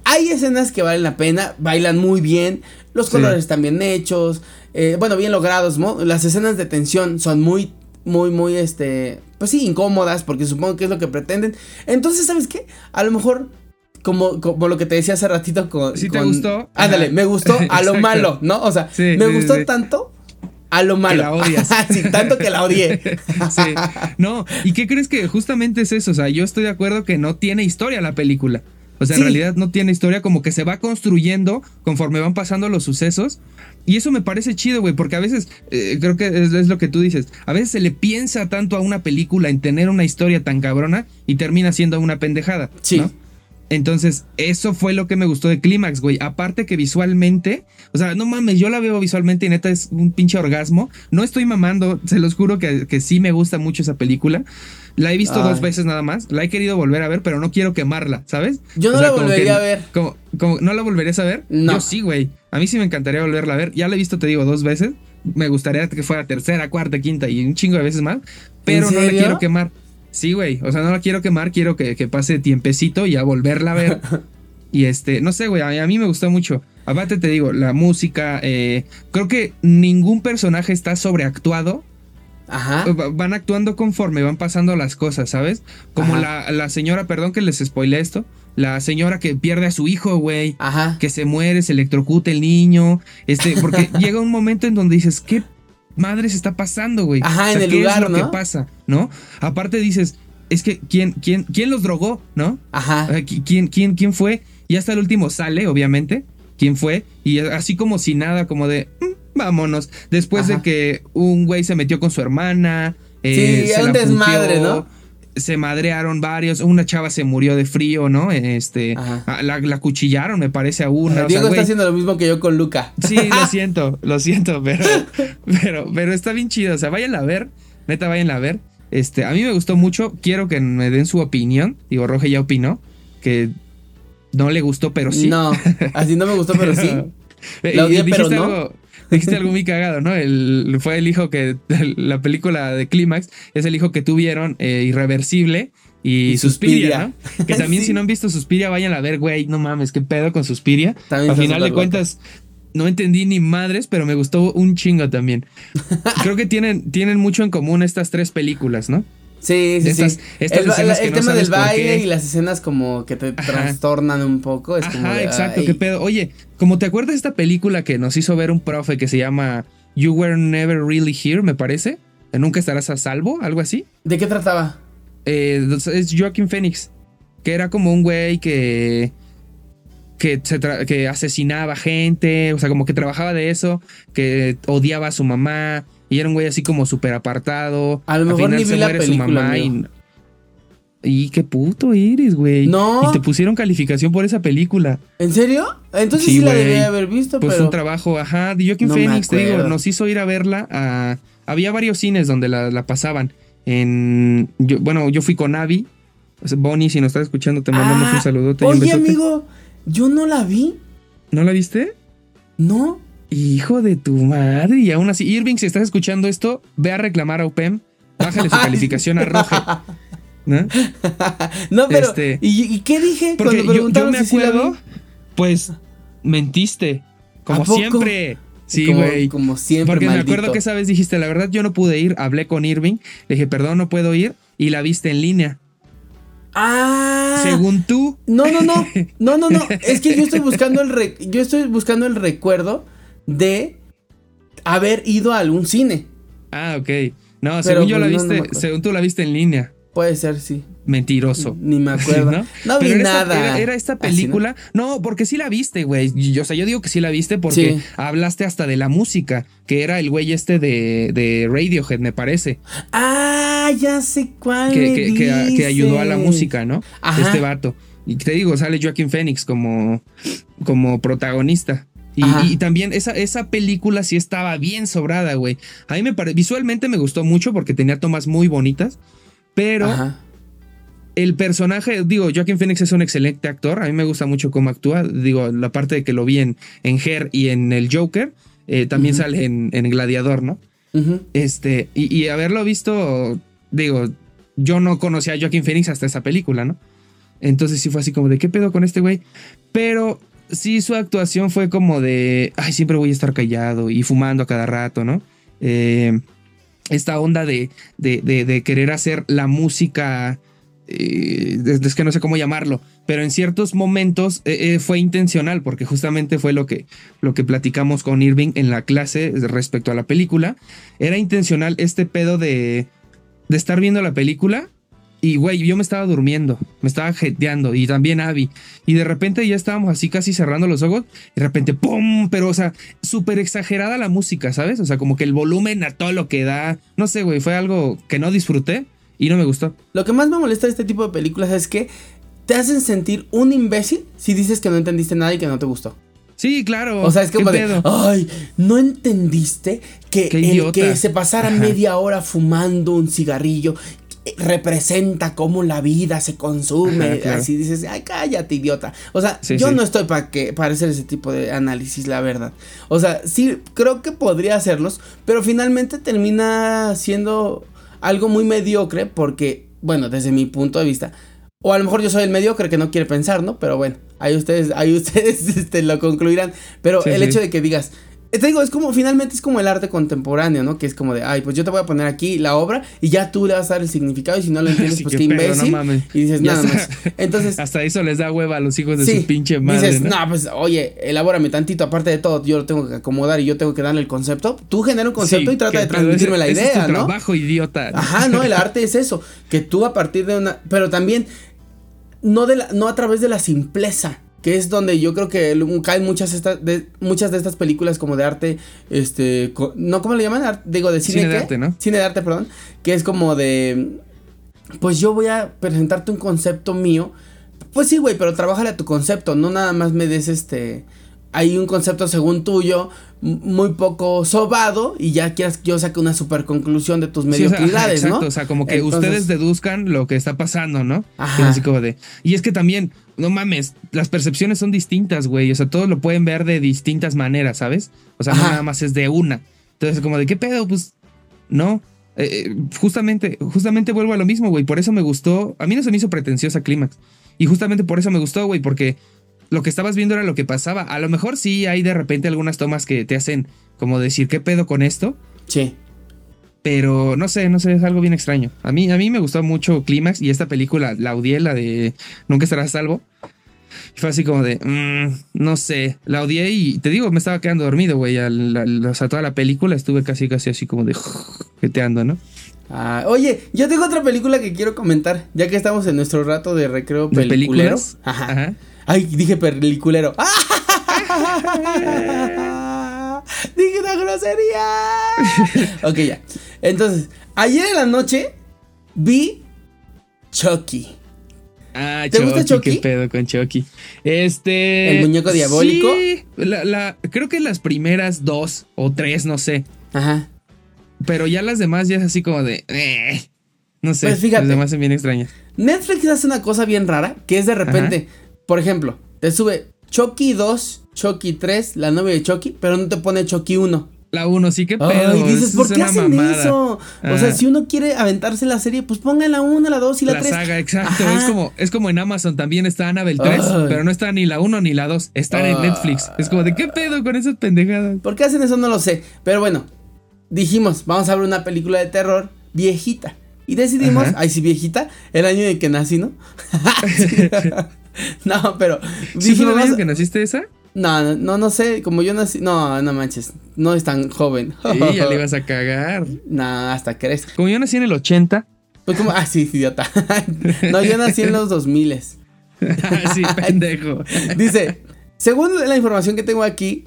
Hay escenas que valen la pena, bailan muy bien, los colores están bien hechos, eh, bueno, bien logrados, ¿no? Las escenas de tensión son muy, muy, muy, este, pues sí, incómodas, porque supongo que es lo que pretenden. Entonces, ¿sabes qué? A lo mejor como, como lo que te decía hace ratito con... ¿Sí te gustó? Ándale, me gustó (laughs) a lo malo, ¿no? O sea, me gustó tanto a lo malo. Que la odias. (laughs) sí, tanto que la odié. (laughs) sí. No, ¿y qué crees que justamente es eso? O sea, yo estoy de acuerdo que no tiene historia la película. O O sea, en realidad no tiene historia, como que se va construyendo conforme van pasando los sucesos. Y eso me parece chido, güey, porque a veces, eh, creo que es, lo que tú dices, a veces se le piensa tanto a una película en tener una historia tan cabrona y termina siendo una pendejada. Sí. Entonces, eso fue lo que me gustó de Clímax, güey. Aparte que visualmente, o sea, no mames, yo la veo visualmente y neta es un pinche orgasmo. No estoy mamando, se los juro que, que sí me gusta mucho esa película. La he visto dos veces nada más. La he querido volver a ver, pero no quiero quemarla, ¿sabes? Yo no la volvería a ver. Como, ¿No la volverías a ver? No. Yo sí, güey. A mí sí me encantaría volverla a ver. Ya la he visto, te digo, dos veces. Me gustaría que fuera tercera, cuarta, quinta y un chingo de veces más. Pero no la quiero quemar. Sí, güey. O sea, no la quiero quemar, quiero que, pase tiempecito y a volverla a ver. (laughs) y este, no sé, güey, a, mí me gustó mucho. Aparte te digo, la música, eh, creo que ningún personaje está sobreactuado. Ajá. Van actuando conforme van pasando las cosas, ¿sabes? Como la, la, señora, perdón que les spoile esto, la señora que pierde a su hijo, güey. Ajá. Que se muere, se electrocuta el niño. Este, porque (laughs) llega un momento en donde dices, ¿qué madres está pasando, güey? Ajá, en el ¿qué lugar, es lo que pasa, ¿no? Aparte dices, es que ¿quién, quién, quién los drogó, no? Ajá. ¿Quién, quién, quién fue? Y hasta el último sale, obviamente, quién fue. Y así como si nada, como de, mm, vámonos. Después de que un güey se metió con su hermana. Eh, sí, un desmadre, ¿no? Se madrearon varios, una chava se murió de frío, ¿no? Este, la, la, cuchillaron, me parece a una. Diego está haciendo lo mismo que yo con Luca. Sí, lo (laughs) siento, lo siento, pero, pero, pero está bien chido, o sea, váyanla a ver, neta, váyanla a ver. Este, a mí me gustó mucho, quiero que me den su opinión. Digo, Roge ya opinó que no le gustó, pero sí. No, así no me gustó, pero sí. (laughs) La odié, pero no. Dijiste algo muy cagado, ¿no? El, fue el hijo que. (laughs) La película de Clímax es el hijo que tuvieron eh, irreversible. Y, Suspiria, ¿no? (laughs) Que también si no han visto Suspiria, vayan a ver, güey, no mames, qué pedo con Suspiria. Al final de cuentas, no entendí ni madres, pero me gustó un chingo también. (laughs) Creo que tienen, tienen mucho en común estas tres películas, ¿no? Sí, sí, sí. el, tema del baile y las escenas como que te trastornan un poco. Es Ajá, exacto, qué pedo. Oye, como te acuerdas de esta película que nos hizo ver un profe que se llama You Were Never Really Here, me parece? ¿Nunca estarás a salvo? ¿Algo así? ¿De qué trataba? Eh, es Joaquin Phoenix, que era como un güey que que, que asesinaba gente, o sea, como que trabajaba de eso, que odiaba a su mamá, y era un güey así como súper apartado. A lo mejor ni vi la película, y, qué puto eres, güey. No. Y te pusieron calificación por esa película. ¿En serio? Entonces sí, la debía haber visto, pues un trabajo, ajá. De Joaquin Phoenix, te digo, nos hizo ir a verla. había varios cines donde la, pasaban. En, bueno, yo fui con Abby. Bonnie, si nos estás escuchando, te mandamos un ah, saludote. Oye, amigo, yo no la vi. ¿No la viste? No. Hijo de tu madre. Y aún así, Irving, si estás escuchando esto, ve a reclamar a UPEM. Bájale su (laughs) calificación a Roge. (laughs) ¿No? no, pero. Este, ¿y, qué dije? Porque yo, me acuerdo, pues mentiste. Como siempre. Sí, güey. Como, siempre. Porque me acuerdo que esa vez dijiste, la verdad, yo no pude ir. Hablé con Irving. Le dije, perdón, no puedo ir. Y la viste en línea. Ah. Según tú. No, no, no. (laughs) No, no, no. Es que yo estoy buscando el yo estoy buscando el recuerdo de haber ido a algún cine. Ah, ok. No, según yo la pues, viste, según tú la viste en línea. Puede ser, sí. Mentiroso. Ni me (laughs) acuerdo. ¿No? no vi nada. era, esta película. ¿no? porque sí la viste, güey. O sea, yo digo que sí la viste porque hablaste hasta de la música, que era el güey este de, de Radiohead, me parece. Ah, ya sé cuál. Que, que, ayudó a la música, ¿no? Este vato. Y te digo, sale Joaquin Phoenix como, como protagonista. Y, también esa, esa película sí estaba bien sobrada, güey. A mí me parece, visualmente me gustó mucho porque tenía tomas muy bonitas, pero el personaje, digo, Joaquin Phoenix es un excelente actor, a mí me gusta mucho cómo actúa, digo, la parte de que lo vi en, en Her y en el Joker, eh, también sale en, en, Gladiador, ¿no? Este, y, y, haberlo visto, digo, yo no conocía a Joaquin Phoenix hasta esa película, ¿no? Entonces sí fue así como de, ¿qué pedo con este güey? Pero sí su actuación fue como de, ay, siempre voy a estar callado y fumando a cada rato, ¿no? Eh, esta onda de, de, querer hacer la música, eh, es que no sé cómo llamarlo, pero en ciertos momentos eh, fue intencional, porque justamente fue lo que, lo que platicamos con Irving en la clase respecto a la película. Era intencional este pedo de, de estar viendo la película Y, güey, yo me estaba durmiendo, me estaba jeteando y también Abby. Y de repente ya estábamos así casi cerrando los ojos. Y de repente, ¡pum! Pero, o sea, súper exagerada la música, ¿sabes? O sea, como que el volumen a todo lo que da. No sé, güey, fue algo que no disfruté y no me gustó. Lo que más me molesta de este tipo de películas es que te hacen sentir un imbécil si dices que no entendiste nada y que no te gustó. Sí, claro. O sea, es como de, ay, ¿no entendiste que el que se pasara media hora fumando un cigarrillo representa cómo la vida se consume. Así dices, ay, cállate, idiota. O sea, yo no estoy para que para hacer ese tipo de análisis, la verdad. O sea, sí, creo que podría hacerlos, pero finalmente termina siendo algo muy mediocre porque, bueno, desde mi punto de vista, o a lo mejor yo soy el mediocre que no quiere pensar, ¿no? Pero bueno, ahí ustedes, ahí (laughs) ustedes este, lo concluirán. Pero el hecho de que digas, te digo, es como, finalmente es como el arte contemporáneo, ¿no? Que es como de, ay, pues yo te voy a poner aquí la obra y ya tú le vas a dar el significado y si no lo (laughs) entiendes, pues qué imbécil. y dices, nada más. Entonces. (laughs) Hasta eso les da hueva a los hijos de su pinche madre. Dices, ¿no? pues, oye, elabórame tantito, aparte de todo, yo lo tengo que acomodar y yo tengo que darle el concepto. Tú genera un concepto y trata de transmitirme la idea, es tu ¿no? trabajo idiota. Ajá, no, el arte es eso. Que tú a partir de una. Pero también. No, de la, no a través de la simpleza que es donde yo creo que caen muchas, de, muchas de estas películas como de arte, este, no, ¿cómo le llaman? digo, de cine. Cine de arte, ¿no? Cine de arte, perdón, que es como de, pues yo voy a presentarte un concepto mío, pues sí, güey, pero trabájale a tu concepto, no nada más me des este, hay un concepto según tuyo, muy poco sobado, y ya quieras que yo saque una super conclusión de tus mediocridades, sí, exacto, O sea, como que ustedes deduzcan lo que está pasando, ¿no? Ajá. Así como de. Y es que también, no mames, las percepciones son distintas, güey. O sea, todos lo pueden ver de distintas maneras, ¿sabes? O sea, no nada más es de una. Entonces, como de qué pedo, pues, no. Eh, eh, justamente, justamente vuelvo a lo mismo, güey. Por eso me gustó. A mí no se me hizo pretenciosa Clímax. Y justamente por eso me gustó, güey, porque lo que estabas viendo era lo que pasaba. A lo mejor sí hay de repente algunas tomas que te hacen como decir, ¿qué pedo con esto? Sí. Pero no sé, no sé, es algo bien extraño. A mí, a mí me gustó mucho Clímax y esta película, la odié, la de Nunca estarás salvo. fue así como de, mm, no sé, la odié y te digo, me estaba quedando dormido, güey. O sea, toda la película estuve casi, casi así como de, jeteando, ¿no? Ah, oye, yo tengo otra película que quiero comentar, ya que estamos en nuestro rato de recreo peliculero. Ajá. Ay, dije peliculero. (laughs) dije una grosería. ok, ya. Entonces, ayer en la noche vi Chucky. Ah, ¿Te gusta Chucky? ¿Qué pedo con Chucky? Este. ¿El muñeco diabólico? Sí, la, creo que las primeras dos o tres, no sé. Ajá. Pero ya las demás ya es así como de. Eh, no sé. Pues fíjate. Las demás son bien extrañas. Netflix hace una cosa bien rara que es de repente. Por ejemplo, te sube Chucky 2, Chucky 3, la novia de Chucky, pero no te pone Chucky 1. La 1, sí, que pedo. Y dices, ¿por qué hacen eso? O sea, si uno quiere aventarse la serie, pues ponga la 1, la 2 y la, 3. La saga, exacto. Es como, es como en Amazon también está Annabelle 3, pero no está ni la 1 ni la 2. Están en Netflix. Es como, ¿de qué pedo con esas pendejadas? ¿Por qué hacen eso? No lo sé. Pero bueno, dijimos, vamos a ver una película de terror viejita. Y decidimos, ay, sí, viejita, el año en que nací, ¿no? (laughs) (laughs) (laughs) no, pero. ¿Sí fue el que naciste esa? No, no, no sé, como yo nací, no, no manches, no es tan joven. Sí, ya le (laughs) ibas a cagar. No, hasta crees. Como yo nací en el 80. Pues como, ah, sí, idiota. (laughs) no, yo nací en los 2000. sí, pendejo. Dice, según la información que tengo aquí,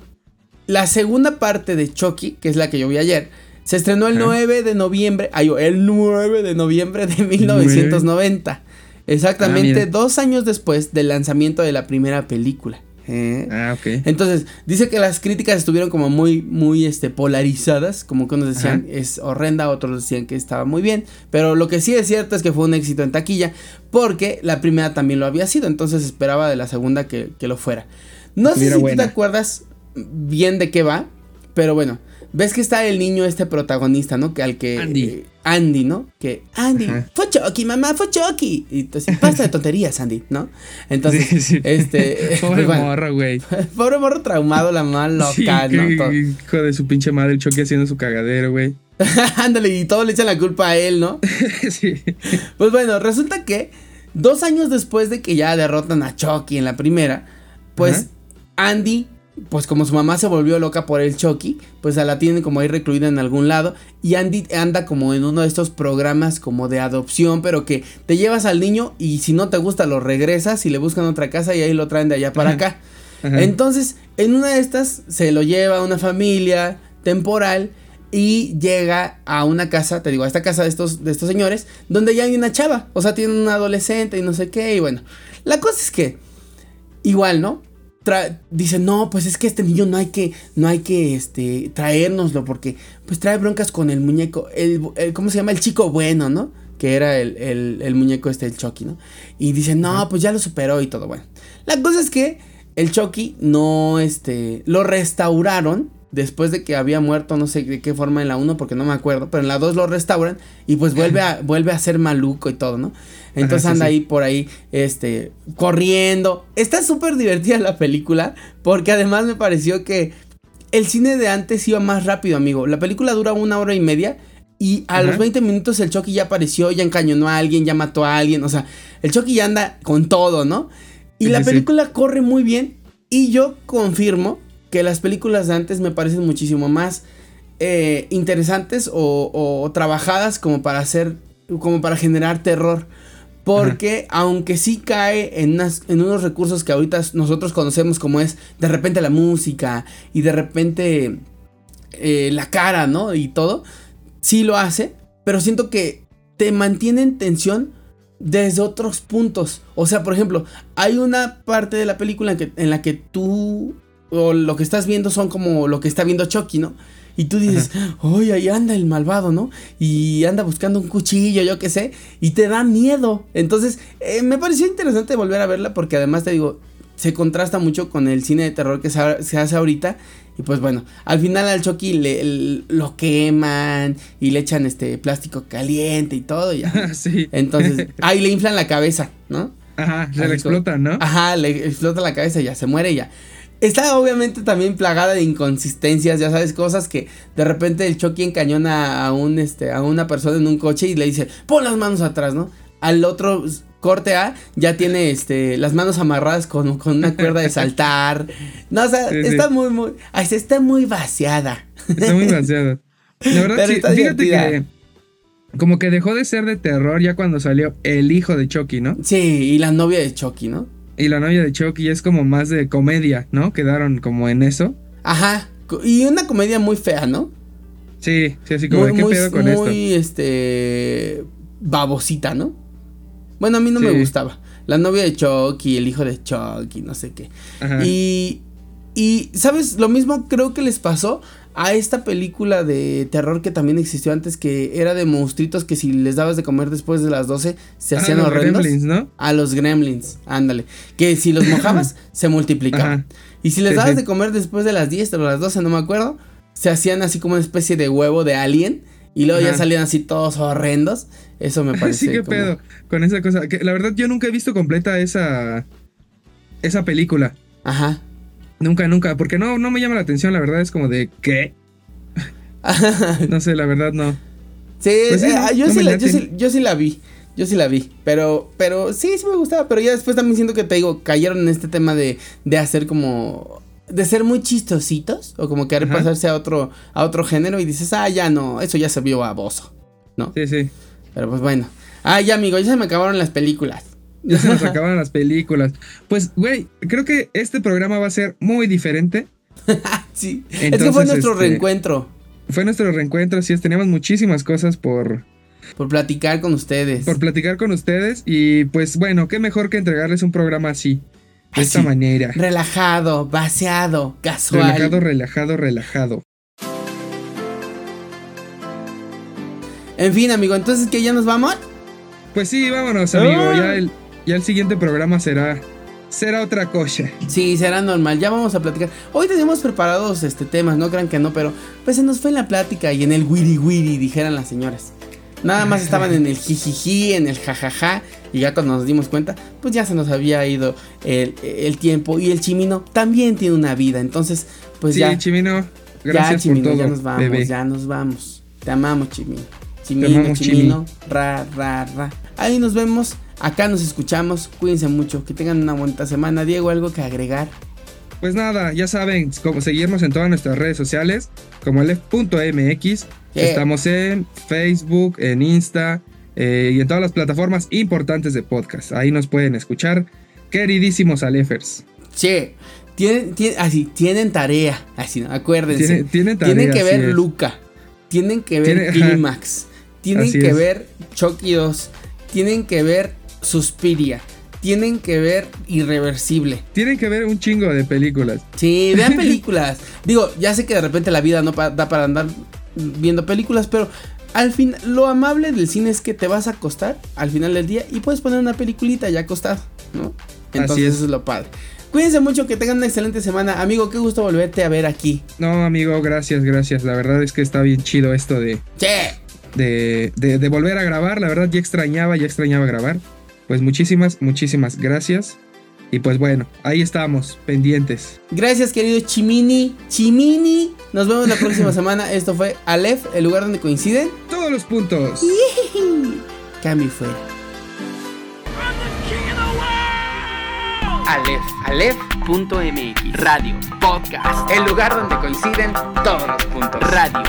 la segunda parte de Chucky, que es la que yo vi ayer, se estrenó el 9 de noviembre, ay, el 9 de noviembre de 1990. Exactamente ah, dos años después del lanzamiento de la primera película. ¿eh? Ah, ok. Entonces, dice que las críticas estuvieron como muy, muy, este, polarizadas, como que unos decían es horrenda, otros decían que estaba muy bien, pero lo que sí es cierto es que fue un éxito en taquilla, porque la primera también lo había sido, entonces esperaba de la segunda que, lo fuera. No sé si te acuerdas bien de qué va, pero bueno, ves que está el niño este protagonista, ¿no? Que al que Andy, eh, Andy ¿no? Que Andy, fue Chucky, mamá, fue Chucky. Y entonces, basta de tonterías, Andy, ¿no? Entonces, este (laughs) pobre pues, morro, güey. (laughs) pobre morro traumado, la mal loca, ¿no? hijo de su pinche madre, el Chucky haciendo su cagadero, güey. (laughs) Ándale, y todo le echan la culpa a él, ¿no? sí. Pues bueno, resulta que dos años después de que ya derrotan a Chucky en la primera, pues Andy pues como su mamá se volvió loca por el Chucky, pues la tienen como ahí recluida en algún lado y Andy anda como en uno de estos programas como de adopción, pero que te llevas al niño y si no te gusta lo regresas y le buscan otra casa y ahí lo traen de allá para acá. Entonces, en una de estas se lo lleva a una familia temporal y llega a una casa, te digo, a esta casa de estos, de estos señores, donde ya hay una chava, o sea, tiene un adolescente y no sé qué, y bueno, la cosa es que, igual, ¿no? Dice, no, pues es que este niño no hay que, no hay que, este, traérnoslo porque, pues trae broncas con el muñeco, el, ¿cómo se llama? El chico bueno, ¿no? Que era el, el, el muñeco este, el Chucky, ¿no? Y dice, no, pues ya lo superó y todo, bueno. La cosa es que el Chucky no, este, lo restauraron después de que había muerto, no sé de qué forma en la 1 porque no me acuerdo, pero en la 2 lo restauran y pues vuelve a, (laughs) vuelve a ser maluco y todo, ¿no? Entonces anda ahí por ahí, este, corriendo. Está súper divertida la película porque además me pareció que el cine de antes iba más rápido, amigo. La película dura una hora y media y a los 20 minutos el Chucky ya apareció, ya encañonó a alguien, ya mató a alguien, o sea, el Chucky ya anda con todo, ¿no? Y la película corre muy bien. Y yo confirmo que las películas de antes me parecen muchísimo más eh, interesantes o, trabajadas como para hacer, como para generar terror. Porque aunque sí cae en, en unos recursos que ahorita nosotros conocemos como es de repente la música y de repente eh, la cara, ¿no? Y todo, sí lo hace, pero siento que te mantiene en tensión desde otros puntos. O sea, por ejemplo, hay una parte de la película en, que, en la que tú o lo que estás viendo son como lo que está viendo Chucky, ¿no? Y tú dices, ¡Ay, ahí anda el malvado, ¿no? Y anda buscando un cuchillo, yo qué sé, y te da miedo. Entonces, eh, me pareció interesante volver a verla porque además te digo, se contrasta mucho con el cine de terror que se, hace ahorita. Y pues bueno, al final al Chucky le, lo queman y le echan este plástico caliente y todo. ya. (laughs) sí. Entonces, ahí le inflan la cabeza, ¿no? Ajá, se le explota, ¿no? Ajá, le explota la cabeza y ya, se muere y ya. Está obviamente también plagada de inconsistencias, ya sabes, cosas que de repente el Chucky encañona a un este a una persona en un coche y le dice, "Pon las manos atrás", ¿no? Al otro corte A ya tiene este las manos amarradas con, una cuerda de saltar. No, o sea, está muy muy está muy vaciada. Está muy vaciada. La verdad sí, fíjate que como que dejó de ser de terror ya cuando salió el hijo de Chucky, ¿no? Sí, y la novia de Chucky, ¿no? Y la novia de Chucky es como más de comedia, ¿no? Quedaron como en eso. Ajá. Y una comedia muy fea, ¿no? Sí, sí, así como, ¿qué pedo con esto? Muy, este, babosita, ¿no? Bueno, a mí no me gustaba. La novia de Chucky, el hijo de Chucky, no sé qué. Ajá. Y, y, ¿sabes? Lo mismo creo que les pasó a esta película de terror que también existió antes, que era de monstruitos que si les dabas de comer después de las 12 se ah, hacían horrendos. Gremlins, ¿no? A los gremlins, ándale. Que si los mojabas, (laughs) se multiplicaban. Y si les dabas de comer después de las 10 o las 12, no me acuerdo, se hacían así como una especie de huevo de alien. Y luego ya salían así todos horrendos. Eso me (laughs) parece. sí, qué pedo con esa cosa. Que la verdad, yo nunca he visto completa esa. Esa película. Ajá. Nunca, nunca, porque no, no me llama la atención, la verdad es como de ¿qué? (laughs) no sé, la verdad no. Sí, pues eh, yo, sí la, yo, sí, la, vi. Yo sí la vi. Pero, pero sí, sí me gustaba. Pero ya después también siento que te digo, cayeron en este tema de, de hacer como. De ser muy chistositos. O como querer pasarse a otro, a otro género. Y dices, ah, ya no, eso ya se vio baboso. ¿No? Sí, sí. Pero pues bueno. Ah, ya, amigo, ya se me acabaron las películas. Ya se nos (laughs) acabaron las películas. Pues, güey, creo que este programa va a ser muy diferente. (laughs) sí. es que fue nuestro este, reencuentro. Fue nuestro reencuentro, sí, teníamos muchísimas cosas por... Por platicar con ustedes. Por platicar con ustedes y pues bueno, qué mejor que entregarles un programa así. De esta manera. Relajado, vaciado, casual. Relajado, relajado, relajado. En fin, amigo, entonces que ya nos vamos. Pues sí, vámonos, amigo. Ya el, ya el siguiente programa será será otra cosa. Sí, será normal. Ya vamos a platicar. Hoy tenemos preparados este temas, no crean que no, pero pues se nos fue en la plática y en el wiri wiri, dijeran las señoras. Nada más estaban en el jijiji, en el jajaja, y ya cuando nos dimos cuenta, pues ya se nos había ido el, tiempo. Y el chimino también tiene una vida, entonces, pues sí, ya. chimino, gracias por todo, ya nos vamos, ya nos vamos. Te amamos, chimino. Chimino, chimino, ra, ra, ra. Ahí nos vemos. Acá nos escuchamos. Cuídense mucho. Que tengan una bonita semana. Diego, ¿algo que agregar? pues nada, ya saben, como seguirnos en todas nuestras redes sociales, como el.mx. Estamos en Facebook, en Insta eh, y en todas las plataformas importantes de podcast. Ahí nos pueden escuchar. Queridísimos Alefers. Sí, tienen, así, tienen tarea, así, acuérdense. Tienen, tienen que ver Luca, tienen que ver Climax, tienen que ver Chucky 2, tienen que ver Suspiria tienen que ver Irreversible. Tienen que ver un chingo de películas. Sí, vean (laughs) películas. Digo, ya sé que de repente la vida no da para andar viendo películas, pero al fin, lo amable del cine es que te vas a acostar al final del día y puedes poner una peliculita ya acostado, ¿no? Entonces eso es lo padre. Cuídense mucho, que tengan una excelente semana. Amigo, qué gusto volverte a ver aquí. No, amigo, gracias, gracias. La verdad es que está bien chido esto de... Sí. De, de, de volver a grabar. La verdad ya extrañaba, ya extrañaba grabar. Pues muchísimas, muchísimas gracias. Y pues bueno, ahí estamos, pendientes. Gracias, querido Chimini. Chimini. Nos vemos la próxima (laughs) semana. Esto fue Aleph, el lugar donde coinciden todos los puntos. (laughs) Cambio fuera. Aleph, Aleph.mx Radio, podcast, el lugar donde coinciden todos los puntos. Radio.